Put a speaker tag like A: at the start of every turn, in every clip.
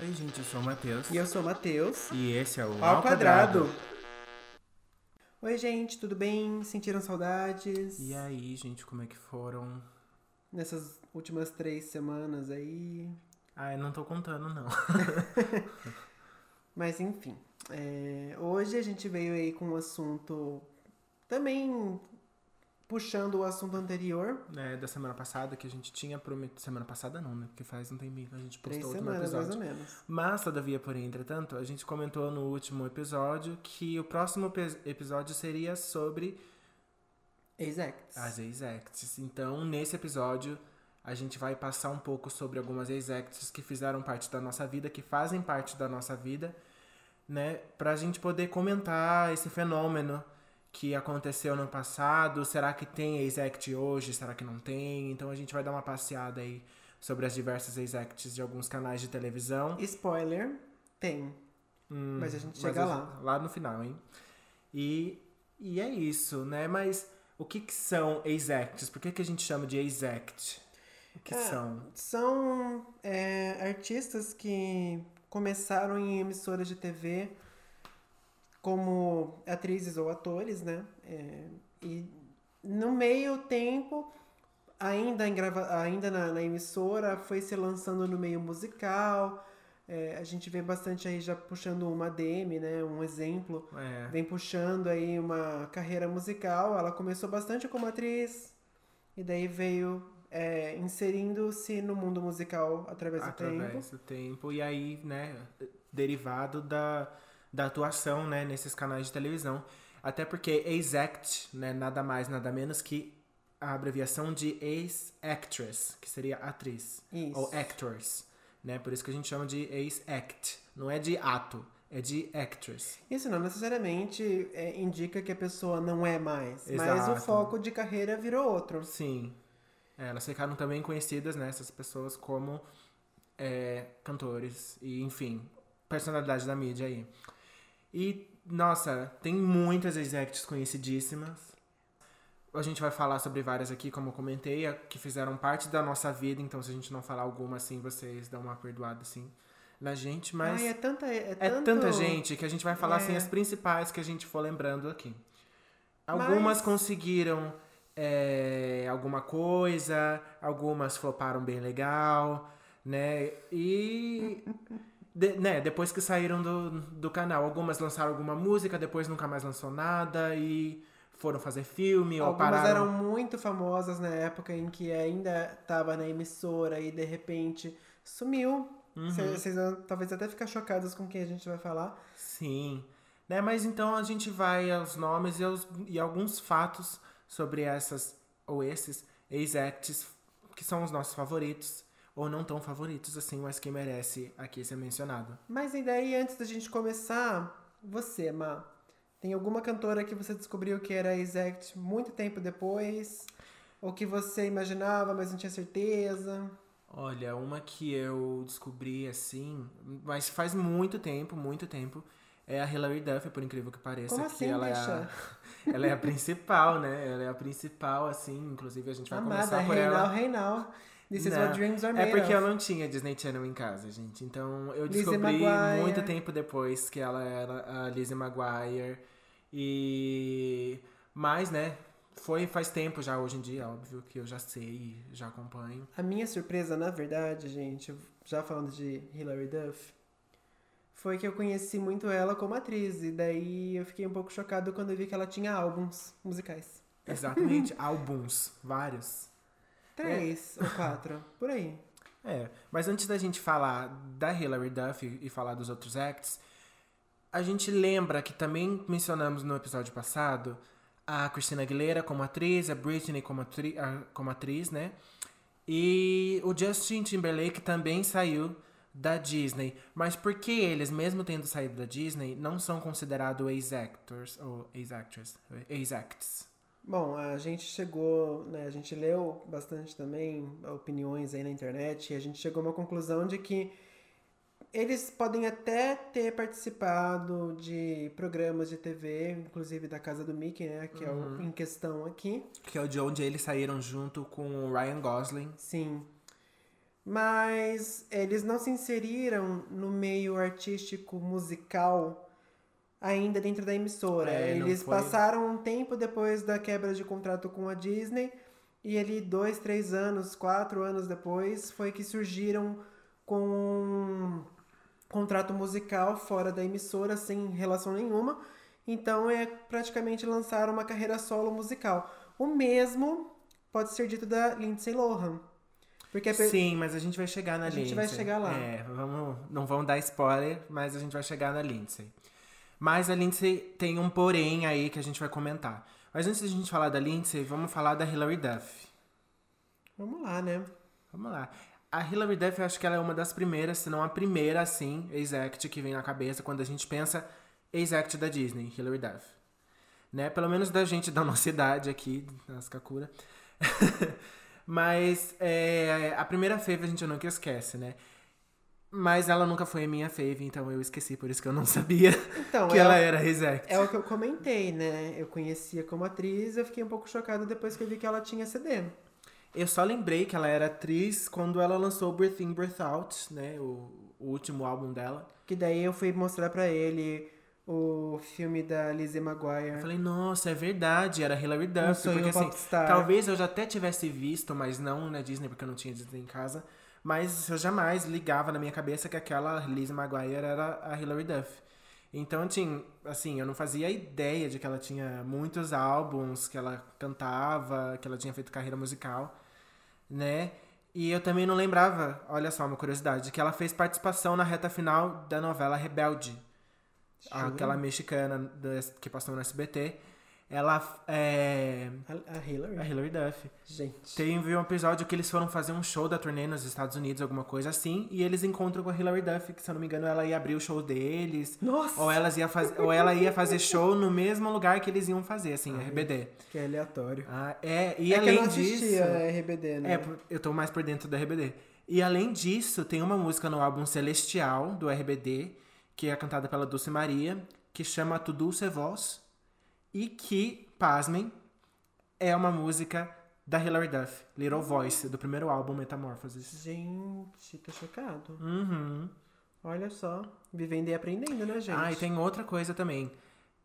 A: Oi, gente, eu sou o Matheus.
B: E eu sou o Matheus.
A: E esse é o
B: Ao quadrado. Oi, gente, tudo bem? Sentiram saudades?
A: E aí, gente, como é que foram?
B: Nessas últimas três semanas aí.
A: Ah, eu não tô contando, não.
B: Mas enfim. é, hoje a gente veio aí com um assunto também puxando o assunto anterior.
A: É, da semana passada que a gente tinha prometido. Semana passada não, né? Porque faz um tempinho que a gente
B: Três
A: postou o último
B: semanas, mais
A: episódio.
B: ou menos.
A: Mas, todavia, porém, entretanto, a gente comentou no último episódio que o próximo episódio seria sobre
B: Exacts.
A: as exacts. Então, nesse episódio, a gente vai passar um pouco sobre algumas exacts que fizeram parte da nossa vida, que fazem parte da nossa vida, né? Pra gente poder comentar esse fenômeno que aconteceu no passado. Será que tem exact hoje? Será que não tem? Então, a gente vai dar uma passeada aí sobre as diversas exacts de alguns canais de televisão.
B: Spoiler, tem.
A: Hum,
B: Mas a gente chega lá.
A: Lá no final, hein? E, e é isso, né? Mas o que que são exacts? Por que que a gente chama de exact? O que
B: É,
A: são?
B: São é, artistas que começaram em emissoras de TV como atrizes ou atores, né? É, e no meio tempo, ainda, em grava ainda na, na emissora, foi se lançando no meio musical. É, a gente vê bastante aí já puxando uma Demi, né? Um exemplo.
A: É,
B: Vem puxando aí uma carreira musical. Ela começou bastante como atriz e daí veio é, inserindo-se no mundo musical através do tempo.
A: através do tempo. E aí, né, derivado da, da atuação, né, nesses canais de televisão. Até porque exact, né, nada mais, nada menos que a abreviação de ex-actress, que seria atriz.
B: Isso.
A: Ou actors, né? Por isso que a gente chama de ex-act. Não é de ato, é de actress.
B: Isso não necessariamente é, indica que a pessoa não é mais, mas
A: Exato.
B: o foco de carreira virou outro.
A: Sim. É, elas ficaram também conhecidas, né, essas pessoas, como é, cantores e, enfim, personalidade da mídia aí. E, nossa, tem muitas executives conhecidíssimas. A gente vai falar sobre várias aqui, como eu comentei, que fizeram parte da nossa vida, então se a gente não falar alguma assim, vocês dão uma perdoada assim na gente, mas
B: Ai, é tanta, é,
A: é
B: tanto-
A: tanta gente que a gente vai falar assim
B: É.
A: as principais que a gente for lembrando aqui. Algumas
B: Mas-
A: conseguiram é, alguma coisa, algumas floparam bem legal, né? E de- né, depois que saíram do, do canal, algumas lançaram alguma música, depois nunca mais lançou nada e foram fazer filme ou
B: Algumas
A: pararam.
B: eram muito famosas na época em que ainda estava na emissora e de repente sumiu.
A: Uhum.
B: Vocês vão talvez até ficar chocados com quem a gente vai falar.
A: Sim. Né, mas então a gente vai aos nomes e, aos, e alguns fatos sobre essas ou esses ex-acts que são os nossos favoritos ou não tão favoritos assim, mas que merece aqui ser mencionado.
B: Mas e daí, antes da gente começar, você, Ma, tem alguma cantora que você descobriu que era exact muito tempo depois? Ou que você imaginava, mas não tinha certeza?
A: Olha, uma que eu descobri assim, mas faz muito tempo, muito tempo, é a Hilary Duff, por incrível que pareça.
B: Como
A: que
B: assim,
A: ela é, a, ela é a principal, né? Ela é a principal, assim, inclusive a gente vai
B: Amada,
A: começar por
B: Reinal,
A: ela.
B: Reinal. This is what dreams are
A: É
B: made
A: porque eu
B: of.
A: não tinha Disney Channel em casa, gente. Então eu
B: Lizzie
A: descobri muito tempo depois que ela era a Lizzie McGuire. E. Mas, né? Foi faz tempo já, hoje em dia, óbvio, que eu já sei, já acompanho.
B: A minha surpresa, na verdade, gente, já falando de Hilary Duff, foi que eu conheci muito ela como atriz. E daí eu fiquei um pouco chocado quando eu vi que ela tinha álbuns musicais.
A: Exatamente, álbuns, vários.
B: Três ou quatro, por aí.
A: É, mas antes da gente falar da Hilary Duff e falar dos outros acts, a gente lembra que também mencionamos no episódio passado a Christina Aguilera como atriz, a Britney como, atri como atriz, né? E o Justin Timberlake também saiu da Disney. Mas por que eles, mesmo tendo saído da Disney, não são considerados ex-actors ou ex-actors? Ex-acts.
B: Bom, a gente chegou, né, a gente leu bastante também opiniões aí na internet e a gente chegou a uma conclusão de que eles podem até ter participado de programas de TV, inclusive da Casa do Mickey, né, que é o em questão aqui.
A: Que é o de onde eles saíram junto com o Ryan Gosling.
B: Sim. mas eles não se inseriram no meio artístico musical ainda dentro da emissora.
A: É,
B: eles
A: foi-
B: passaram um tempo depois da quebra de contrato com a Disney e ele dois, três anos, quatro anos depois foi que surgiram com um contrato musical fora da emissora sem relação nenhuma. Então é praticamente lançaram uma carreira solo musical. O mesmo pode ser dito da Lindsay Lohan. Porque
A: Sim, mas a gente vai chegar na
B: A
A: Lindsay.
B: gente vai chegar lá.
A: É, vamos, não vamos dar spoiler, mas a gente vai chegar na Lindsay. Mas a Lindsay tem um porém aí que a gente vai comentar. Mas antes da gente falar da Lindsay, vamos falar da Hilary Duff.
B: Vamos lá, né?
A: Vamos lá. A Hilary Duff, eu acho que ela é uma das primeiras, se não a primeira, assim, ex-act que vem na cabeça quando a gente pensa ex-act da Disney, Hilary Duff. Né? Pelo menos da gente da nossa idade aqui, nas Kakura. Mas é, a primeira fave a gente nunca esquece, né? Mas ela nunca foi a minha fave, então eu esqueci, por isso que eu não sabia
B: Então,
A: que
B: é,
A: ela era ex-act.
B: é o que eu comentei, né? Eu conhecia como atriz eu fiquei um pouco chocada depois que eu vi que ela tinha CD.
A: Eu só lembrei que ela era atriz quando ela lançou Breath In, Breath Out, né? O, o último álbum dela.
B: Que daí eu fui mostrar pra ele o filme da Lizzie
A: Eu
B: Maguire.
A: falei, nossa, é verdade, era Hilary
B: Um
A: Duff.
B: sonho
A: porque assim,
B: popstar.
A: talvez eu já até tivesse visto, mas não na Disney, porque eu não tinha Disney em casa. Mas eu jamais ligava na minha cabeça que aquela Lizzie Maguire era a Hilary Duff. Então, assim, assim, eu não fazia ideia de que ela tinha muitos álbuns, que ela cantava, que ela tinha feito carreira musical, né? E eu também não lembrava, olha só uma curiosidade, que ela fez participação na reta final da novela Rebelde
B: Jura?
A: aquela mexicana que passou no SBT. Ela é.
B: A, a Hillary?
A: A Hilary Duff.
B: Gente.
A: Teve um episódio que eles foram fazer um show da turnê nos Estados Unidos, alguma coisa assim, e eles encontram com a Hilary Duff, que se eu não me engano ela ia abrir o show deles.
B: Nossa!
A: Ou, elas ia faz... ou ela ia fazer show no mesmo lugar que eles iam fazer, assim, RBD.
B: Que é aleatório.
A: Ah, é, e
B: é que eu
A: além
B: não
A: disso.
B: RBD, né?
A: É, eu tô mais por dentro do RBD. E além disso, tem uma música no álbum Celestial, do RBD, que é cantada pela Dulce Maria, que chama Tu Dulce Voz, e que, pasmem, é uma música da Hilary Duff, Little Voice, do primeiro álbum Metamorphoses.
B: Gente, tô chocado.
A: Uhum.
B: Olha só. Vivendo e aprendendo, né, gente?
A: Ah, e tem outra coisa também.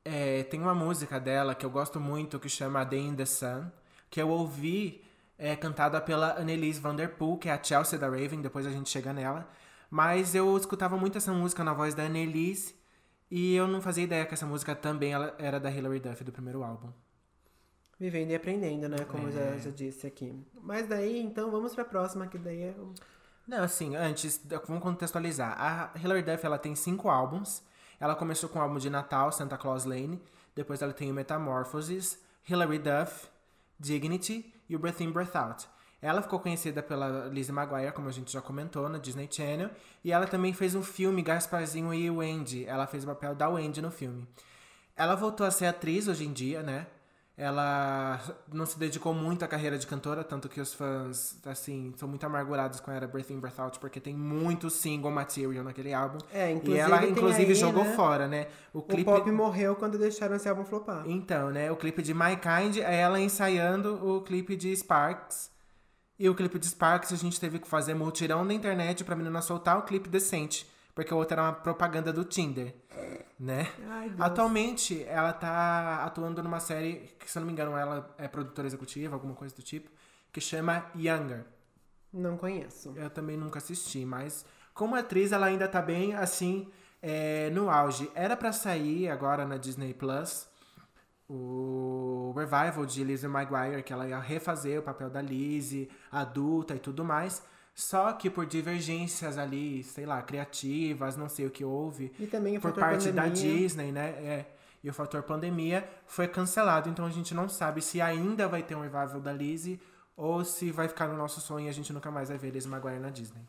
A: É, tem uma música dela que eu gosto muito, que chama Day in the Sun, que eu ouvi é, cantada pela Annelise Vanderpool, que é a Chelsea da Raven, depois a gente chega nela. Mas eu escutava muito essa música na voz da Annelise, e eu não fazia ideia que essa música também ela era da Hilary Duff, do primeiro álbum.
B: Vivendo e aprendendo, né? Como eu
A: É.
B: já, já disse aqui. Mas daí, então, vamos pra próxima, que daí é.
A: Não, assim, antes, vamos contextualizar. A Hilary Duff, ela tem cinco álbuns. Ela começou com o álbum de Natal, Santa Claus Lane. Depois ela tem o Metamorphoses, Hilary Duff, Dignity e o Breath In, Breath Out. Ela ficou conhecida pela Lizzie Maguire, como a gente já comentou, na Disney Channel. E ela também fez um filme, Gasparzinho e Wendy. Ela fez o papel da Wendy no filme. Ela voltou a ser atriz hoje em dia, né? Ela não se dedicou muito à carreira de cantora, tanto que os fãs, assim, são muito amargurados com a era Breath In, Breath Out, porque tem muito single material naquele álbum.
B: É,
A: E
B: inclusive.
A: ela,
B: tem
A: inclusive,
B: aí,
A: jogou
B: né,
A: fora, né? O
B: O
A: clipe.
B: pop morreu quando deixaram esse álbum flopar.
A: Então, né? O clipe de My Kind é ela ensaiando o clipe de Sparks. E o clipe de Sparks a gente teve que fazer multirão da internet pra menina soltar o clipe decente. Porque o outro era uma propaganda do Tinder. Né?
B: Ai.
A: Atualmente, ela tá atuando numa série que, se eu não me engano, ela é produtora executiva, alguma coisa do tipo, que chama Younger.
B: Não conheço.
A: Eu também nunca assisti, mas como atriz ela ainda tá bem assim é, no auge. Era pra sair agora na Disney Plus o revival de Lizzie Maguire, que ela ia refazer o papel da Lizzie, adulta e tudo mais. Só que por divergências ali, sei lá, criativas, não sei o que houve,
B: E também o
A: por parte da
B: pandemia.
A: Disney, né? É, e o fator pandemia foi cancelado, então a gente não sabe se ainda vai ter um revival da Lizzie ou se vai ficar no nosso sonho e a gente nunca mais vai ver Lizzie Maguire na Disney.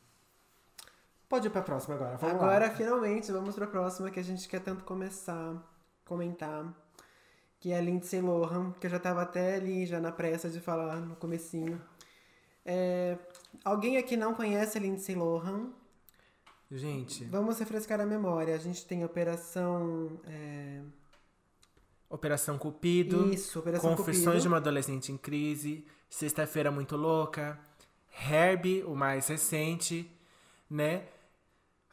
A: Pode ir pra próxima agora, vamos lá.
B: Agora, finalmente, vamos pra próxima que a gente quer tanto começar comentar. Que é a Lindsay Lohan, que eu já tava até ali, já na pressa de falar no comecinho. É, Alguém aqui não conhece a Lindsay Lohan?
A: Gente,
B: Vamos refrescar a memória. A gente tem Operação... é,
A: Operação Cupido,
B: Isso, Operação
A: Confissões
B: Cupido.
A: de uma Adolescente em Crise, Sexta-feira Muito Louca, Herbie, o mais recente, né?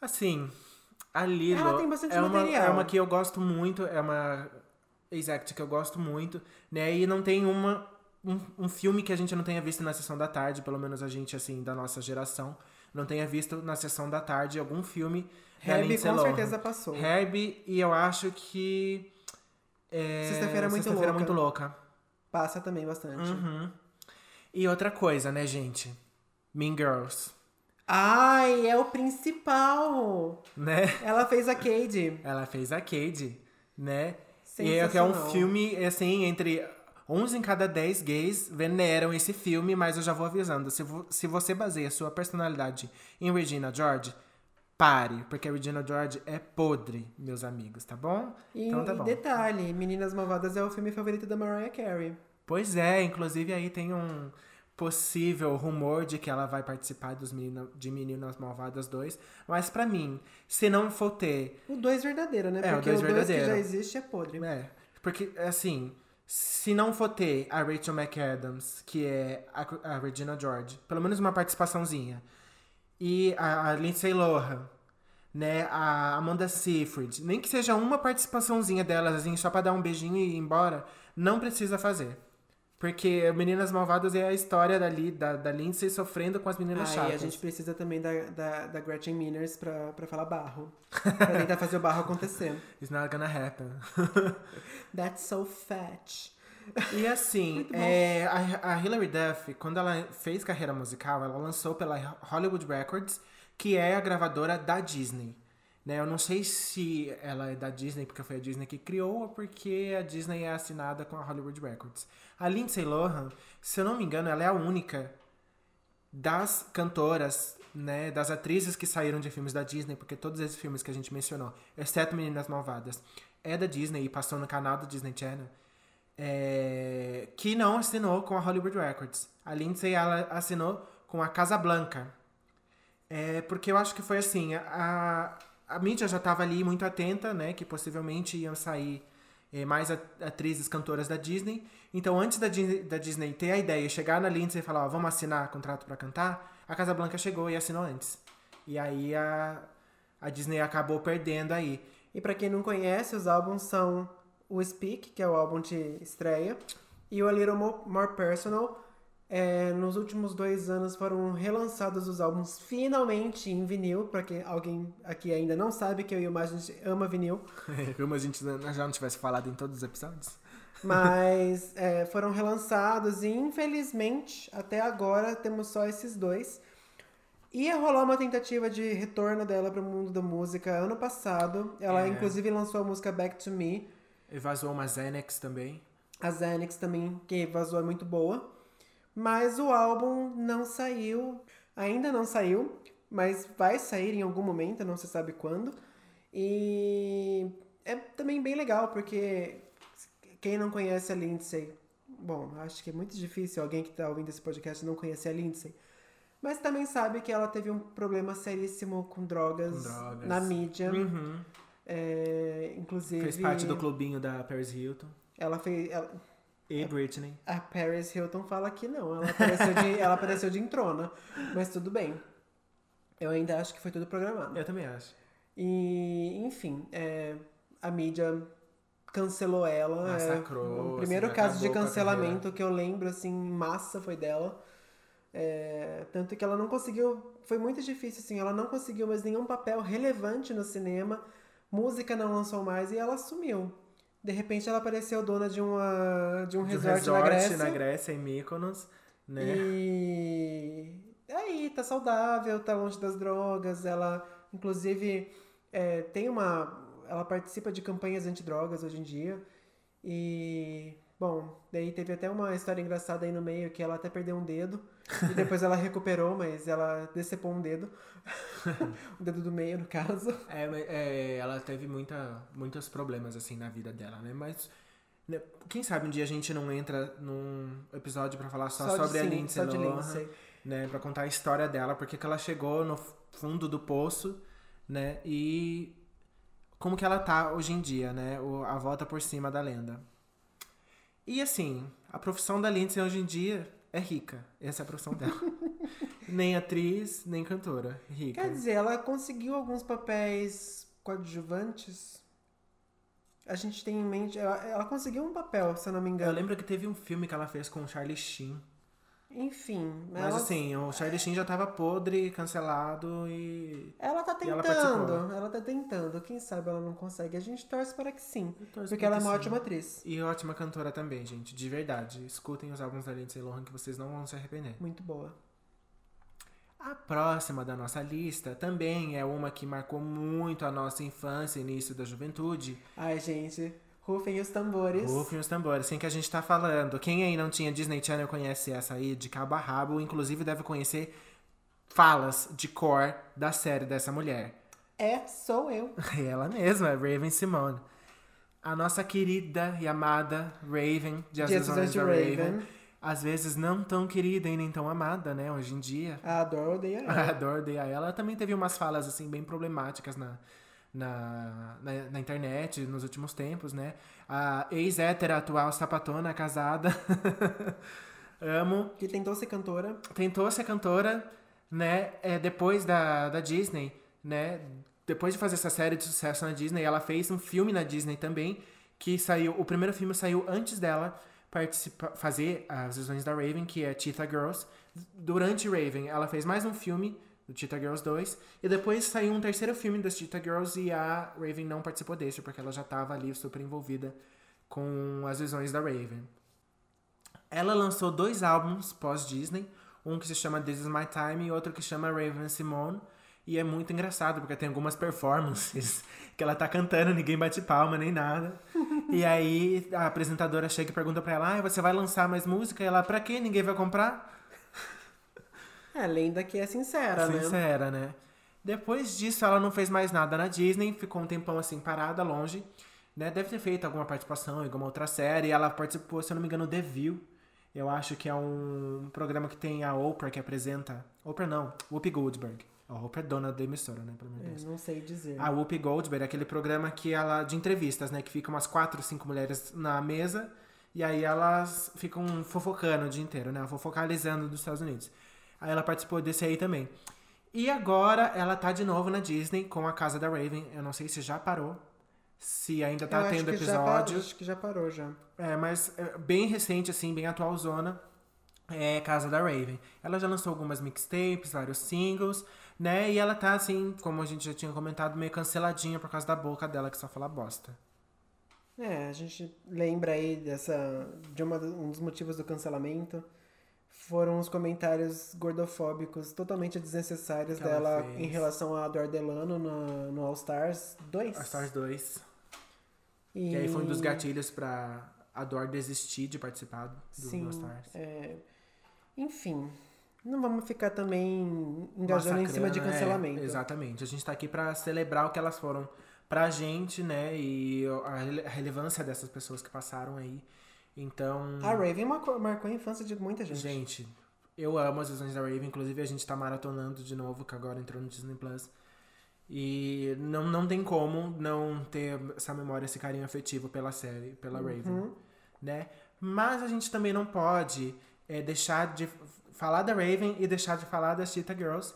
A: Assim, a Lilo
B: Ela tem bastante
A: é, uma,
B: material.
A: é uma que eu gosto muito, é uma exact que eu gosto muito, né? E não tem uma um, um filme que a gente não tenha visto na sessão da tarde, pelo menos a gente assim da nossa geração, não tenha visto na sessão da tarde algum filme
B: Herbie com
A: Lohan.
B: certeza passou.
A: Herbie e eu acho que é,
B: Sexta-feira é muito
A: Sexta-feira é
B: louca.
A: muito louca.
B: Passa também bastante.
A: Uhum. E outra coisa, né, gente? Mean Girls,
B: Ai, é o principal!
A: né?
B: Ela fez a Cade.
A: Ela fez a Cade, né? E é que é um filme, assim, entre 11 em cada 10 gays veneram esse filme, mas eu já vou avisando. Se, vo- se você baseia sua personalidade em Regina George, pare, porque a Regina George é podre, meus amigos, tá bom?
B: E,
A: então tá
B: e
A: bom.
B: detalhe, Meninas Malvadas é o filme favorito da Mariah Carey.
A: Pois é, inclusive aí tem um possível rumor de que ela vai participar dos menino, de Meninas Malvadas 2. Mas pra mim, se não for ter
B: O 2 verdadeiro, né?
A: É, o
B: Porque o 2 que
A: verdadeiro.
B: já existe é podre.
A: É, porque, assim, se não for ter a Rachel McAdams, que é a, a Regina George, pelo menos uma participaçãozinha, e a, a Lindsay Lohan, né, a Amanda Seyfried, nem que seja uma participaçãozinha delas, assim, só pra dar um beijinho e ir embora, não precisa fazer. Porque Meninas Malvadas é a história dali, da, da Lindsay sofrendo com as meninas
B: Aí
A: chatas.
B: a gente precisa também da, da, da Gretchen Miners pra, pra falar barro. pra tentar fazer o barro acontecer.
A: It's not gonna happen.
B: That's so fat.
A: E assim, é, a, a Hilary Duff, quando ela fez carreira musical, ela lançou pela Hollywood Records, que é a gravadora da Disney. Né? Eu não sei se ela é da Disney porque foi a Disney que criou ou porque a Disney é assinada com a Hollywood Records. A Lindsay Lohan, se eu não me engano, ela é a única das cantoras, né, das atrizes que saíram de filmes da Disney, porque todos esses filmes que a gente mencionou, exceto Meninas Malvadas, é da Disney e passou no canal do Disney Channel, é, que não assinou com a Hollywood Records. A Lindsay, ela assinou com a Casa Blanca. É, porque eu acho que foi assim, a, a mídia já estava ali muito atenta, né, que possivelmente iam sair é, mais atrizes cantoras da Disney. Então, antes da, Dis- da Disney ter a ideia, chegar na Lindsay e falar, ó, vamos assinar contrato para cantar, a Casa Blanca chegou e assinou antes. E aí a, a Disney acabou perdendo aí.
B: E pra quem não conhece, os álbuns são o Speak, que é o álbum de estreia, e o A Little Mo- More Personal. É, nos últimos dois anos foram relançados os álbuns finalmente em vinil, pra quem alguém aqui ainda não sabe que eu e o Mas a gente ama vinil.
A: Como a gente já não tivesse falado em todos os episódios.
B: Mas é, foram relançados e infelizmente até agora temos só esses dois. Ia rolar uma tentativa de retorno dela para o mundo da música ano passado. Ela
A: É.
B: inclusive lançou a música Back to Me.
A: E vazou uma Xanax também.
B: A Xanax também, que vazou, é muito boa. Mas o álbum não saiu. Ainda não saiu, mas vai sair em algum momento, não se sabe quando. E é também bem legal, porque quem não conhece a Lindsay, bom, acho que é muito difícil alguém que está ouvindo esse podcast não conhecer a Lindsay. Mas também sabe que ela teve um problema seríssimo com drogas,
A: Com drogas.
B: na mídia.
A: Uhum.
B: É, inclusive.
A: Fez parte do clubinho da Paris Hilton.
B: Ela fez. ela-
A: E Britney.
B: a Paris Hilton fala que não. Ela apareceu de, ela apareceu de entrona. Mas tudo bem. Eu ainda acho que foi tudo programado.
A: Eu também acho.
B: E, enfim, é, a mídia cancelou ela. é,
A: Massacrou,
B: o primeiro
A: assim,
B: caso de cancelamento que eu lembro, assim, massa foi dela. É, tanto que ela não conseguiu. Foi muito difícil, assim. Ela não conseguiu mais nenhum papel relevante no cinema. Música não lançou mais e ela sumiu. De repente ela apareceu dona de, uma, de um
A: De um
B: resort, na
A: resort
B: Grécia.
A: na Grécia, em Mykonos, né?
B: E aí, tá saudável, tá longe das drogas. Ela, inclusive, é, tem uma. Ela participa de campanhas antidrogas hoje em dia. E. Bom, daí teve até uma história engraçada aí no meio que ela até perdeu um dedo. E depois ela recuperou, mas ela decepou um dedo. o dedo do meio, no caso.
A: É, é, ela teve muita, muitos problemas, assim, na vida dela, né? Mas, né, quem sabe um dia a gente não entra num episódio pra falar só,
B: de-
A: sobre a Lindsay
B: só de
A: Lohan,
B: Lindsay.
A: né? Pra contar a história dela, porque que ela chegou no fundo do poço, né? E como que ela tá hoje em dia, né? O, a volta por cima da lenda. E assim, a profissão da Lindsay hoje em dia é rica. Essa é a profissão dela. nem atriz, nem cantora. Rica.
B: Quer dizer, ela conseguiu alguns papéis coadjuvantes. A gente tem em mente. Ela, ela conseguiu um papel, se eu não me
A: Eu
B: engano.
A: lembro que teve um filme que ela fez com o Charlie Sheen.
B: Enfim.
A: Mas
B: ela,
A: assim, o Charlie Sheen já tava podre, cancelado e.
B: Ela tá
A: ela
B: tentando.
A: participou.
B: Ela, tá tentando. Quem sabe ela não consegue. A gente torce para que sim. Porque ela é uma
A: sim.
B: ótima atriz.
A: E ótima cantora também, gente. De verdade. Escutem os álbuns da Lindsay Lohan que vocês não vão se arrepender.
B: Muito boa.
A: A próxima da nossa lista também é uma que marcou muito a nossa infância e início da juventude.
B: Ai, gente. Rufem os tambores.
A: Rufem os tambores. Quem que a gente tá falando? Quem aí não tinha Disney Channel conhece essa aí de cabo a rabo. Inclusive deve conhecer falas de cor da série dessa mulher.
B: É, sou eu.
A: Ela mesma, é Raven Simone. A nossa querida e amada Raven, de As Visões
B: de
A: da Raven.
B: Raven.
A: Às vezes não tão querida e nem tão amada, né, hoje em dia.
B: A Adoro odeia ela.
A: A Adoro odeia ela. Ela também teve umas falas, assim, bem problemáticas na, na, na, na internet nos últimos tempos, né? A ex-hétera atual sapatona, casada. Amo.
B: Que tentou ser cantora.
A: Tentou ser cantora, né? É, depois da, da Disney, né? Depois de fazer essa série de sucesso na Disney, ela fez um filme na Disney também, que saiu. O primeiro filme saiu antes dela participa, fazer as visões da Raven, que é Cheetah Girls. Durante Raven, ela fez mais um filme, do Cheetah Girls 2, e depois saiu um terceiro filme das Cheetah Girls e a Raven não participou desse, porque ela já estava ali super envolvida com as visões da Raven. Ela lançou dois álbuns pós-Disney, um que se chama This Is My Time e outro que chama Raven Simone. E é muito engraçado, porque tem algumas performances que ela tá cantando, ninguém bate palma nem nada. e aí a apresentadora chega e pergunta pra ela: ah, você vai lançar mais música? E ela, pra quê? Ninguém vai comprar?
B: É, lenda que é sincera, né?
A: Sincera, né? Depois disso, ela não fez mais nada na Disney, ficou um tempão assim parada, longe. Né? Deve ter feito alguma participação em alguma outra série. Ela participou, se eu não me engano, The View. Eu acho que é um programa que tem a Oprah que apresenta. Oprah não, Whoopi Goldberg. A Oprah é dona da emissora, né? Pelo Deus.
B: Eu não sei dizer.
A: A Whoopi Goldberg é aquele programa que ela de entrevistas, né? Que fica umas quatro, cinco mulheres na mesa e aí elas ficam fofocando o dia inteiro, né? Fofocalizando dos Estados Unidos. Aí ela participou desse aí também. E agora ela tá de novo na Disney com a Casa da Raven. Eu não sei se já parou, se ainda tá
B: Eu acho
A: tendo
B: que já parou,
A: episódio.
B: acho que já parou já.
A: É, mas é, bem recente, assim, bem atual zona. É Casa da Raven. Ela já lançou algumas mixtapes, vários singles, né? E ela tá, assim, como a gente já tinha comentado, meio canceladinha por causa da boca dela que só fala bosta.
B: É, a gente lembra aí dessa. de uma, um dos motivos do cancelamento. Foram os comentários gordofóbicos totalmente desnecessários
A: Que ela
B: dela em relação a Ador Delano no, no All Stars 2.
A: A Stars 2.
B: E,
A: E aí foi um dos gatilhos pra Adore desistir de participar do
B: Sim,
A: All Stars.
B: é, enfim, não vamos ficar também engajando em cima de
A: é,
B: cancelamento.
A: exatamente. A gente tá aqui pra celebrar o que elas foram pra gente, né? E a a relevância dessas pessoas que passaram aí. Então.
B: A Raven marcou, marcou a infância de muita gente.
A: Gente, eu amo as visões da Raven. Inclusive, a gente tá maratonando de novo, que agora entrou no Disney Plus. E não, não tem como não ter essa memória, esse carinho afetivo pela série, pela Raven, né? Mas a gente também não pode é, deixar de falar da Raven e deixar de falar das Cheetah Girls,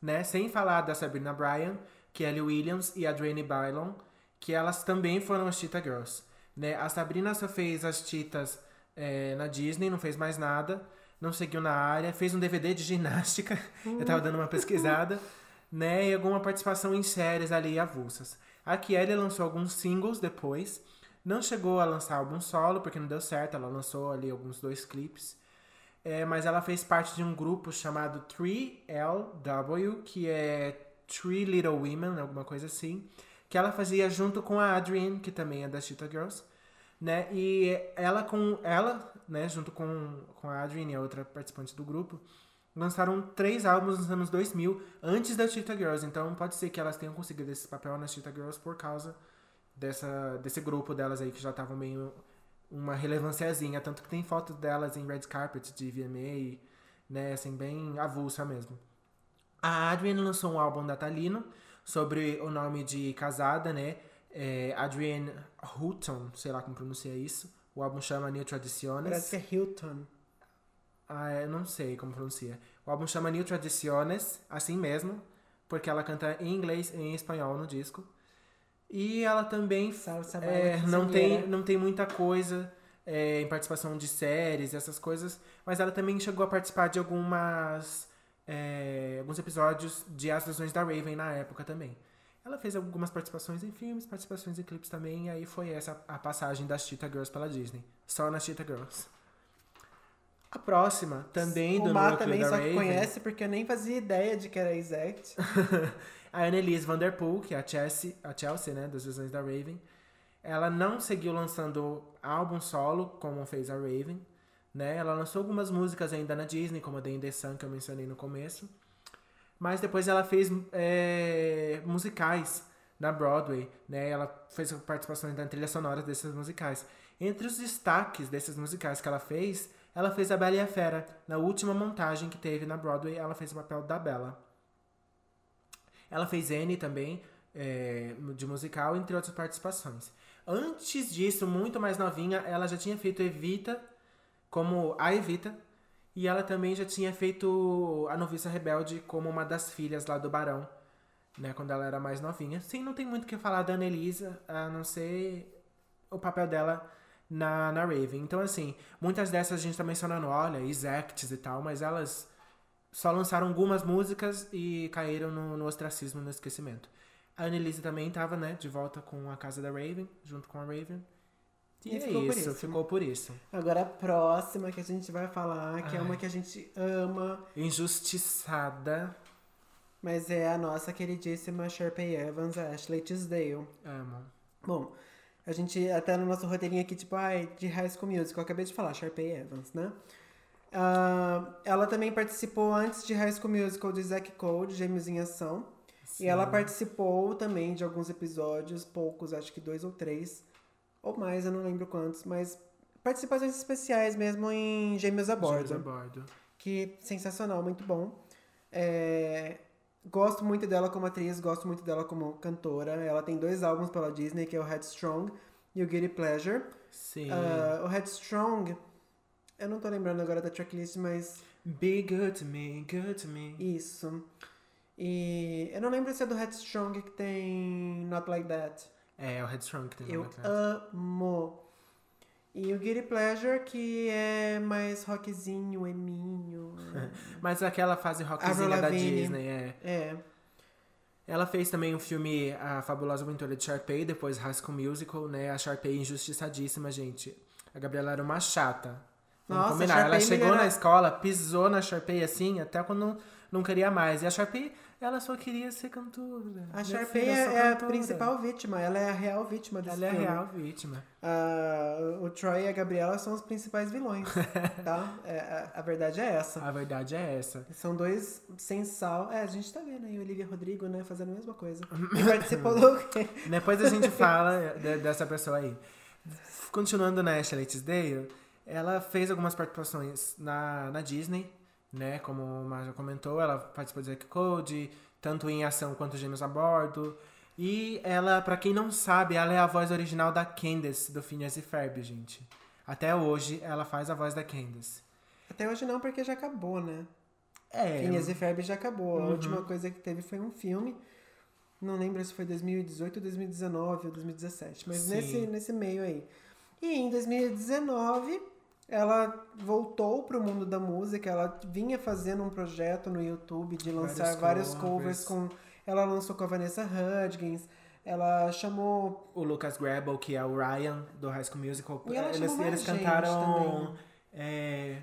A: né? Sem falar da Sabrina Bryan, Kelly Williams e a Draine Bylon, que elas também foram as Cheetah Girls, né? A Sabrina só fez as Cheetahs é, na Disney, não fez mais nada, não seguiu na área, fez um DVD de ginástica, eu tava dando uma pesquisada, né? E alguma participação em séries ali avulsas. A Kelly lançou alguns singles depois, não chegou a lançar álbum solo, porque não deu certo, ela lançou ali alguns dois clipes. É, mas ela fez parte de um grupo chamado 3LW, que é Three Little Women, alguma coisa assim, que ela fazia junto com a Adrienne, que também é das Cheetah Girls, né? E ela com ela, né, junto com, com a Adrienne, a outra participante do grupo, lançaram três álbuns nos anos 2000, antes das Cheetah Girls. Então pode ser que elas tenham conseguido esse papel nas Cheetah Girls por causa dessa, desse grupo delas aí que já estavam meio uma relevânciazinha, tanto que tem fotos delas em red carpet de VMA, né, assim, bem avulsa mesmo. A Adrienne lançou um álbum natalino sobre o nome de casada, né, é Adrienne Houghton, sei lá como pronuncia isso. O álbum chama New Tradiciones.
B: Parece que é Hilton.
A: Ah, eu não sei como pronuncia. O álbum chama New Tradiciones, assim mesmo, porque ela canta em inglês e em espanhol no disco. E ela também
B: Salsa
A: é, não, tem, não tem muita coisa é, em participação de séries, essas coisas, mas ela também chegou a participar de algumas é, alguns episódios de As Visões da Raven na época também. Ela fez algumas participações em filmes, participações em clipes também, e aí foi essa a passagem das Cheetah Girls pela Disney. Só nas Cheetah Girls. A próxima, também do
B: o Má
A: núcleo
B: também
A: da
B: só que
A: Raven,
B: conhece porque eu nem fazia ideia de que era Exact.
A: a Annelise Vanderpool, que é a Chelsea, a Chelsea, né, das Visões da Raven. Ela não seguiu lançando álbum solo, como fez a Raven, né? Ela lançou algumas músicas ainda na Disney, como a The In The Sun, que eu mencionei no começo. Mas depois ela fez é, musicais na Broadway, né? Ela fez participações na trilha sonora desses musicais. Entre os destaques desses musicais que ela fez, ela fez a Bela e a Fera. Na última montagem que teve na Broadway, ela fez o papel da Bela. Ela fez Annie também, é, de musical, entre outras participações. Antes disso, muito mais novinha, ela já tinha feito Evita, como a Evita, e ela também já tinha feito a Noviça Rebelde como uma das filhas lá do Barão, né, quando ela era mais novinha. Sim, não tem muito o que falar da Annelisa, a não ser o papel dela na, na Raven. Então, assim, muitas dessas a gente tá mencionando, olha, Exacts e tal, mas elas só lançaram algumas músicas e caíram no, no ostracismo, no esquecimento. A Annelise também tava, né, de volta com a casa da Raven, junto com a Raven. E,
B: E
A: é
B: ficou por
A: isso,
B: isso.
A: ficou por isso.
B: Agora a próxima que a gente vai falar, que é
A: Ai.
B: uma que a gente ama,
A: Injustiçada.
B: mas é a nossa queridíssima Sharpay Evans, a Ashley Tisdale.
A: Amo.
B: Bom, a gente até no nosso roteirinho aqui, tipo, ai, de High School Musical, eu acabei de falar, Sharpay Evans, né? Ah, ela também participou antes de High School Musical de Zack Code, Gêmeos em Ação. E ela participou também de alguns episódios, poucos, acho que dois ou três, ou mais, eu não lembro quantos, mas participações especiais mesmo em Gêmeos a Bordo.
A: Gêmeos a bordo.
B: Que sensacional, muito bom. É, Gosto muito dela como atriz, gosto muito dela como cantora. Ela tem dois álbuns pela Disney, que é o Headstrong e o Guilty Pleasure.
A: Sim.
B: Ah, o Headstrong, eu não tô lembrando agora da tracklist, mas
A: Be good to me, good to me.
B: isso. E eu não lembro se é do Headstrong que tem Not Like That.
A: É, é o Headstrong que tem
B: Eu amo. E o Guilty Pleasure, que é mais rockzinho, eminho.
A: Mas aquela fase rockzinha da. Disney, é.
B: é.
A: Ela fez também o filme A Fabulosa Aventura de Sharpay, depois High School Musical, né? A Sharpay injustiçadíssima, gente. A Gabriela era uma chata. Vamos
B: Nossa,
A: combinar. Ela chegou na escola, pisou na Sharpay assim, até quando não queria mais. E a Sharpay, ela só queria ser cantora.
B: A Sharpay é, é a principal vítima, ela é a real vítima desse
A: Ela é a
B: filme.
A: real vítima.
B: Ah, o Troy e a Gabriela são os principais vilões, tá? É, a, a verdade é essa.
A: A verdade é essa.
B: São dois sem sal. É, a gente tá vendo aí o Olivia Rodrigo, né, fazendo a mesma coisa. E participou do quê?
A: Depois a gente fala de- dessa pessoa aí. Continuando na Ashley Tisdale, ela fez algumas participações na, na Disney, né? Como o Mar já comentou, ela participou de Zack Code, tanto em ação quanto Gêmeos a Bordo. E ela, pra quem não sabe, ela é a voz original da Candace, do Phineas e Ferb, gente. Até hoje, ela faz a voz da Candace.
B: Até hoje não, porque já acabou, né?
A: É,
B: Phineas e Ferb já acabou. A
A: Uhum.
B: última coisa que teve foi um filme. Não lembro se foi 2018, 2019 ou 2017. Mas
A: Sim.
B: nesse, nesse meio aí. E em 2019, ela voltou pro mundo da música. Ela vinha fazendo um projeto no YouTube de lançar
A: Vários
B: vários covers com... Ela lançou com a Vanessa Hudgens. Ela chamou...
A: o Lucas Grable, que é o Ryan do High School Musical.
B: E
A: eles eles cantaram. é,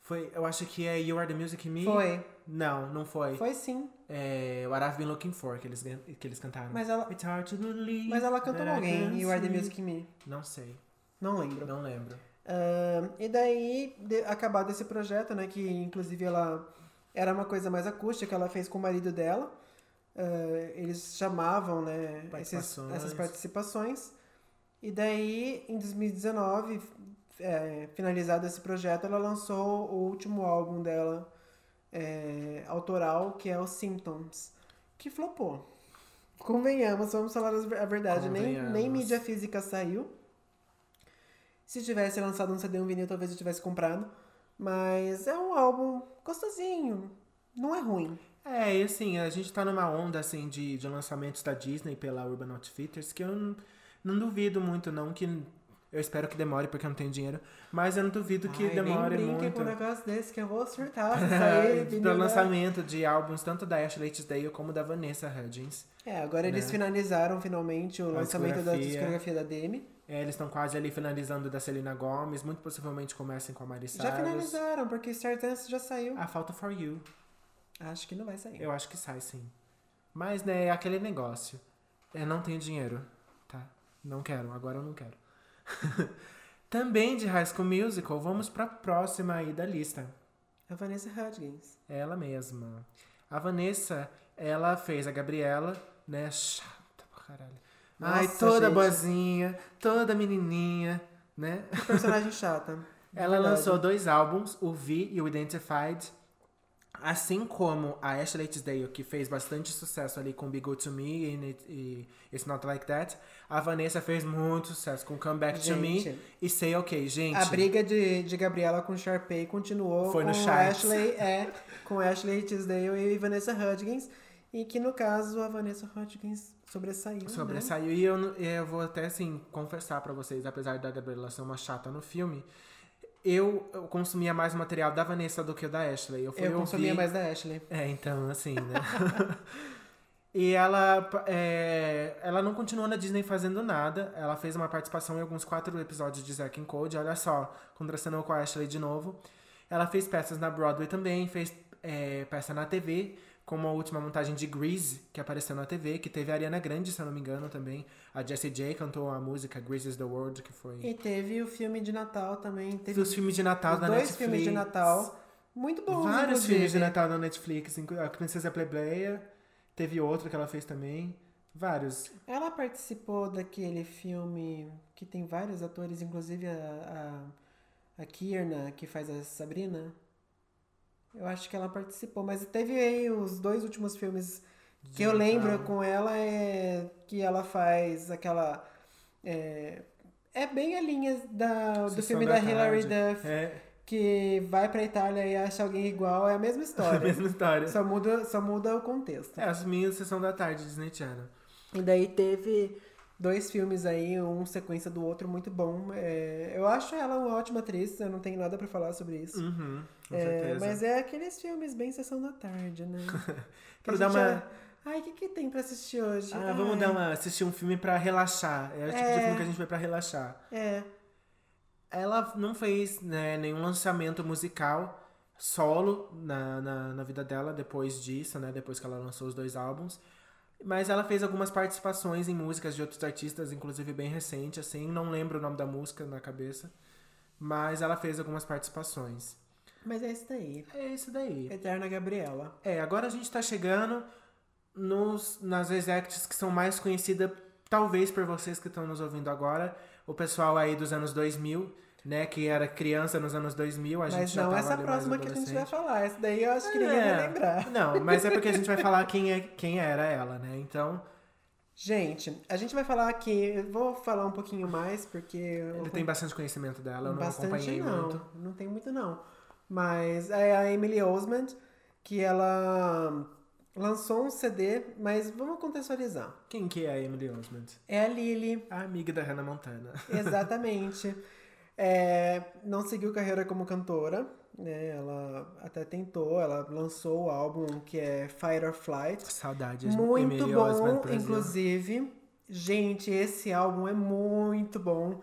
A: foi, eu acho que é You Are the Music Me.
B: Foi.
A: Não, não foi.
B: Foi sim.
A: É, What I've Been Looking For, que eles, que eles cantaram.
B: Mas ela,
A: It's hard to believe
B: mas ela cantou
A: I
B: alguém You Are The. Music Me.
A: Não sei,
B: Não lembro.
A: não lembro.
B: Ahn, e daí, de- acabado esse projeto, né, que inclusive ela era uma coisa mais acústica, ela fez com o marido dela. Ah, eles chamavam, né, esses-
A: Participações.
B: essas participações. E daí, em 2019, é, finalizado esse projeto, ela lançou o último álbum dela, é, autoral, que é o Symptoms, que flopou. Convenhamos, vamos falar a verdade, nem, nem mídia física saiu. Se tivesse lançado um CD um vinil, talvez eu tivesse comprado. Mas é um álbum gostosinho. Não é ruim.
A: É, e assim, a gente tá numa onda assim de, de lançamentos da Disney pela Urban Outfitters que eu não, não duvido muito, não, que eu espero que demore porque eu não tenho dinheiro, mas eu não duvido que
B: Ai,
A: demore
B: nem
A: muito.
B: com um negócio desse que eu vou surtar. Aí,
A: Pro
B: menina.
A: lançamento de álbuns tanto da Ashley Tisdale como da Vanessa Hudgens.
B: É, agora eles
A: né?
B: finalizaram finalmente o
A: A
B: lançamento da
A: discografia
B: da Demi.
A: É, eles estão quase ali finalizando da Selena Gomez, muito possivelmente comecem com a Miley
B: Já finalizaram, porque Stardance já saiu.
A: A falta For You.
B: Acho que não vai sair.
A: Eu acho que sai sim. Mas, né, é aquele negócio. Eu não tenho dinheiro, tá? Não quero, agora eu não quero. Também de High School Musical, vamos pra próxima aí da lista.
B: A Vanessa Hudgens.
A: Ela mesma. A Vanessa, ela fez a Gabriela, né? Chata pra caralho. Ai,
B: Nossa,
A: toda
B: gente.
A: boazinha, toda menininha, né?
B: Que personagem chata.
A: Ela
B: Verdade.
A: lançou dois álbuns, o V e o Identified. Assim como a Ashley Tisdale, que fez bastante sucesso ali com Be Good To Me e, e It's Not Like That, a Vanessa fez muito sucesso com Come Back To Me
B: Gente.
A: e Say OK. Gente,
B: A briga de, de Gabriela com Sharpay continuou
A: Foi
B: com
A: no.
B: Ashley, é, com Ashley Tisdale e Vanessa Hudgens. E que no caso a Vanessa Hudgens sobressaiu. Né?
A: sobressaiu. E eu, eu vou até, assim, confessar pra vocês, apesar da Gabriela ser uma chata no filme, eu, eu consumia mais o material da Vanessa do que o da Ashley. Eu, fui
B: Eu consumia
A: ouvir-
B: mais da Ashley.
A: É, então, assim, né? e ela, é, ela não continuou na Disney fazendo nada. Ela fez uma participação em alguns quatro episódios de Zack and Code. Olha só, contracenou com a Ashley de novo. Ela fez peças na Broadway também, fez é, peça na TV, como a última montagem de Grease, que apareceu na TV, que teve a Ariana Grande, se eu não me engano, também. A Jessie J cantou a música Grease is the World, que foi...
B: E teve o filme de Natal também.
A: Teve os filmes de Natal da
B: dois
A: Netflix.
B: filmes de Natal. Muito bons,
A: Vários
B: inclusive.
A: filmes de Natal na Netflix. A Princesa Plebeia. Teve outro que ela fez também. Vários.
B: Ela participou daquele filme que tem vários atores, inclusive a, a, a Kierna, que faz a Sabrina. Eu acho que ela participou, mas teve aí os dois últimos filmes que eu lembro com ela é que ela faz aquela. É, é bem a linha da, do filme
A: da
B: da, Hilary. Duff,
A: É,
B: que vai pra Itália e acha alguém igual, é a mesma
A: a
B: história.
A: mesma história.
B: só, muda, só muda o contexto.
A: É, as minhas Sessão da Tarde, Disney Channel.
B: E daí teve dois filmes aí, um sequência do outro, muito bom. É, eu acho ela uma ótima atriz, eu não tenho nada pra falar sobre isso.
A: Uhum, com
B: É,
A: certeza.
B: mas é aqueles filmes bem sessão da tarde, né?
A: Pra dar uma-
B: já- Ai, o que, que tem pra assistir hoje?
A: Ah, vamos
B: Ai,
A: dar uma, assistir um filme pra relaxar. É o tipo de
B: É.
A: filme que a gente vai pra relaxar.
B: É,
A: Ela não fez né, nenhum lançamento musical solo na, na, na vida dela depois disso, né? Depois que ela lançou os dois álbuns. Mas ela fez algumas participações em músicas de outros artistas, inclusive bem recente, assim. Não lembro o nome da música na cabeça. Mas ela fez algumas participações.
B: Mas é isso daí.
A: É isso daí.
B: Eterna Gabriela.
A: É, agora a gente tá chegando nos, nas executives que são mais conhecidas, talvez por vocês que estão nos ouvindo agora. O pessoal aí dos anos 2000, né? Que era criança nos anos 2000. A gente
B: Mas
A: já
B: não
A: tava
B: essa próxima que a gente vai falar. Essa daí eu acho que ninguém vai
A: É,
B: lembrar.
A: Não, mas é porque a gente vai falar quem, é, quem era ela, né? Então,
B: Gente, a gente vai falar aqui, eu vou falar um pouquinho mais, porque... eu
A: ele tem bastante conhecimento dela, eu não
B: Bastante
A: acompanhei
B: não,
A: muito.
B: não tem muito não. Mas é a Emily Osment, que ela lançou um CD, mas vamos contextualizar.
A: Quem que é a Emily Osment?
B: É a Lily,
A: A amiga da Hannah Montana.
B: exatamente. É, não seguiu carreira como cantora, né? Ela até tentou, ela lançou o álbum que é Fight or Flight.
A: Saudade,
B: Muito
A: Emily Osment,
B: bom,
A: Brasil.
B: inclusive. Gente, esse álbum é muito bom.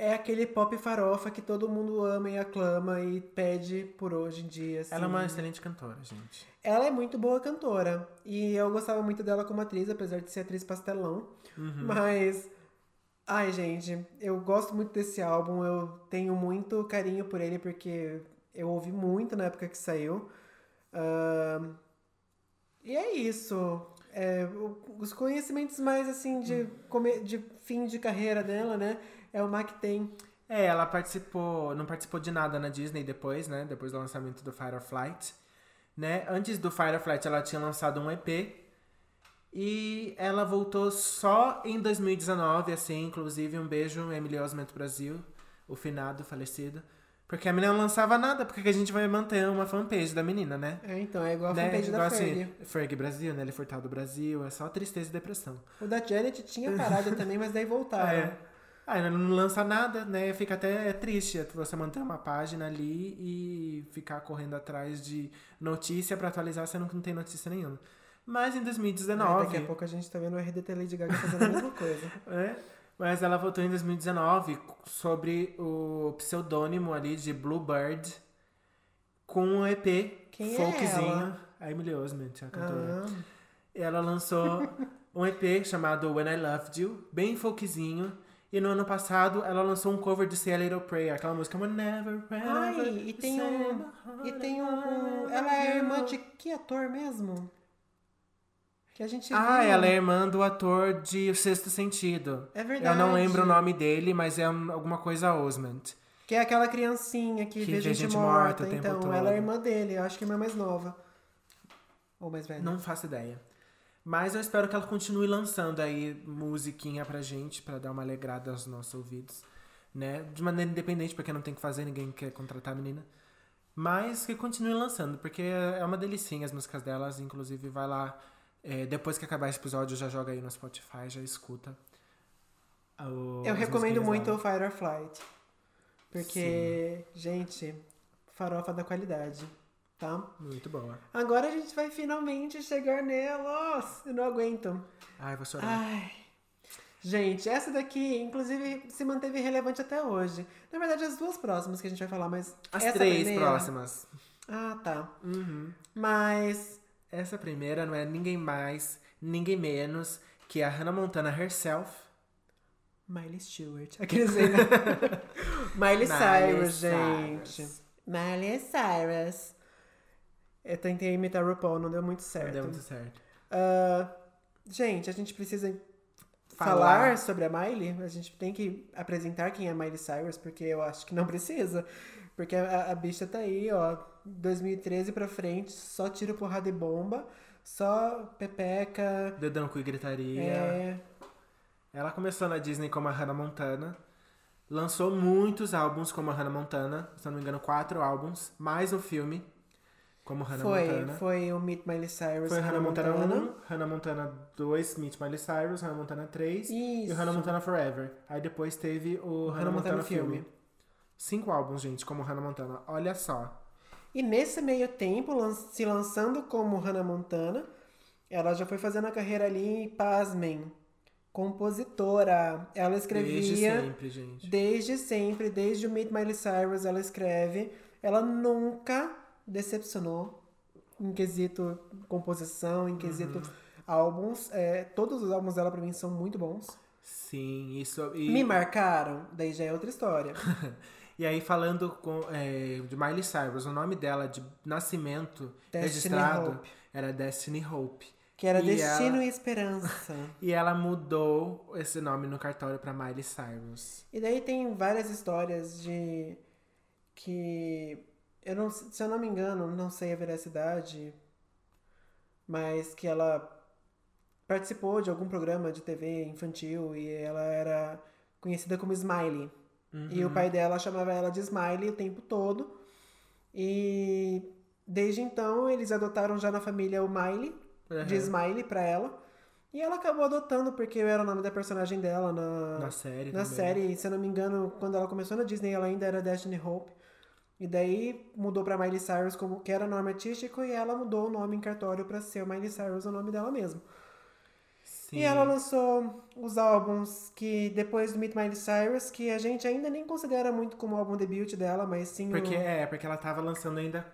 B: É aquele pop farofa que todo mundo ama e aclama e pede por hoje em dia. assim.
A: Ela é uma excelente cantora, gente.
B: Ela é muito boa cantora. E eu gostava muito dela como atriz, apesar de ser atriz pastelão.
A: Uhum.
B: Mas. Ai, gente, eu gosto muito desse álbum. Eu tenho muito carinho por ele, porque eu ouvi muito na época que saiu. Ahn, e é isso. É, os conhecimentos mais assim de, come- de fim de carreira dela, né? É o Mac tem.
A: É, ela participou, não participou de nada na Disney depois, né? Depois do lançamento do Fire or Flight, né? Antes do Fire or Flight, ela tinha lançado um EP e ela voltou só em 2019, assim, inclusive um beijo Emily Osment Brasil, o finado, falecido, Porque a menina não lançava nada, porque que a gente vai manter uma fanpage da menina, né?
B: É, então, é igual a
A: né?
B: fanpage
A: Igual
B: da
A: assim,
B: Fergie.
A: Ferg Brasil, né? Ele Furtado Brasil, é só tristeza e depressão.
B: O da Janet tinha parado também, mas daí voltaram.
A: É. Ah, ele não lança nada, né? Fica até triste você manter uma página ali e ficar correndo atrás de notícia pra atualizar, sendo que não tem notícia nenhuma. Mas em
B: Aí
A: 2019.
B: Daqui a pouco a gente tá vendo o RDT Lady Gaga fazendo a mesma coisa.
A: É, mas ela voltou em 2019 sobre o pseudônimo ali de Bluebird com um EP
B: Quem é
A: folkzinho.
B: ela?
A: A Emily Osment, a cantora.
B: Ah,
A: Ela lançou um EP chamado When I Loved You, bem folkzinho. E no ano passado ela lançou um cover de Say a Little Prayer, aquela música Whenever,
B: Ai, e tem um. E tem um. Ela é irmã de que ator mesmo? Que a gente
A: Ah,
B: viu.
A: ela é irmã do ator de O Sexto Sentido.
B: É
A: Eu
B: verdade.
A: não lembro o nome dele, mas é um- alguma coisa Osment.
B: Que é aquela criancinha que,
A: Que
B: vê gente,
A: gente
B: morta.
A: morta o tempo
B: então,
A: todo.
B: ela é irmã dele. Eu acho que é irmã mais nova. Ou mais velha.
A: Não faço ideia. Mas eu espero que ela continue lançando aí musiquinha pra gente, pra dar uma alegrada aos nossos ouvidos. Né? De maneira independente, porque não tem que fazer, ninguém quer contratar a menina. Mas que continue lançando, porque é uma delicinha as músicas delas. Inclusive, vai lá, é, depois que acabar esse episódio, já joga aí no Spotify, já escuta. o-
B: Eu recomendo muito o Fire or Flight. Porque, gente, farofa da qualidade, tá?
A: Muito boa.
B: Agora a gente vai finalmente chegar nelas. Eu não aguento.
A: Ai, vou chorar.
B: Ai. Gente, essa daqui, inclusive, se manteve relevante até hoje. Na verdade, as duas próximas que a gente vai falar, mas.
A: As três
B: primeira-
A: próximas.
B: Ah, tá.
A: Uhum.
B: Mas.
A: Essa primeira não é ninguém mais, ninguém menos que a Hannah Montana herself.
B: Miley Stewart. Aqueles aí, né? Miley Cyrus, gente.
A: Cyrus.
B: Miley Cyrus. Eu tentei imitar a RuPaul, não deu muito
A: Não
B: certo.
A: deu muito certo.
B: Ah, gente, a gente precisa falar.
A: Falar.
B: sobre a Miley. A gente tem que apresentar quem é a Miley Cyrus, porque eu acho que não precisa. Porque a, a bicha tá aí, ó, 2013 pra frente, só tiro porrada e bomba, só pepeca.
A: Dedão com gritaria.
B: É,
A: Ela começou na Disney como a Hannah Montana. Lançou muitos álbuns como a Hannah Montana. Se não me engano, quatro álbuns. Mais um filme como Hannah
B: foi,
A: Montana.
B: foi o Meet Miley Cyrus.
A: Foi Hannah Montana 1, Hannah Montana 2, Meet Miley Cyrus, Hannah Montana 3 e
B: Isso.
A: o Hannah Montana Forever. Aí depois teve o Hannah,
B: Hannah
A: Montana,
B: Montana
A: filme.
B: filme.
A: Cinco álbuns, gente, como Hannah Montana. Olha só.
B: E nesse meio tempo, lan- se lançando como Hannah Montana, ela já foi fazendo a carreira ali, pasmem, compositora. Ela escrevia
A: Desde sempre, gente.
B: desde sempre, desde o Meet Miley Cyrus, ela escreve. Ela nunca decepcionou em quesito composição, em quesito
A: Uhum.
B: álbuns. É, todos os álbuns dela pra mim são muito bons.
A: Sim, isso. E,
B: Me marcaram, daí já é outra história.
A: e aí, falando com, é, de Miley Cyrus, o nome dela de nascimento
B: Destiny
A: registrado
B: Hope.
A: era Destiny Hope.
B: Que era
A: E
B: Destino
A: ela-
B: e Esperança.
A: E ela mudou esse nome no cartório pra Miley Cyrus.
B: E daí tem várias histórias de que eu não, se eu não me engano, não sei a veracidade, mas que ela participou de algum programa de TV infantil e ela era conhecida como Smiley. E o pai dela chamava ela de Smiley o tempo todo. E desde então eles adotaram já na família o Miley, de
A: Uhum.
B: Smiley pra ela. E ela acabou adotando porque era o nome da personagem dela na,
A: Na série
B: na
A: também.
B: série, se eu não me engano, quando ela começou na Disney, ela ainda era Destiny Hope. E daí mudou pra Miley Cyrus, como que era nome artístico, e ela mudou o nome em cartório pra ser Miley Cyrus, o nome dela mesmo.
A: Sim.
B: E ela lançou os álbuns que depois do Meet Miley Cyrus, que a gente ainda nem considera muito como álbum debut dela, mas sim
A: Porque,
B: o...
A: é, porque ela tava lançando ainda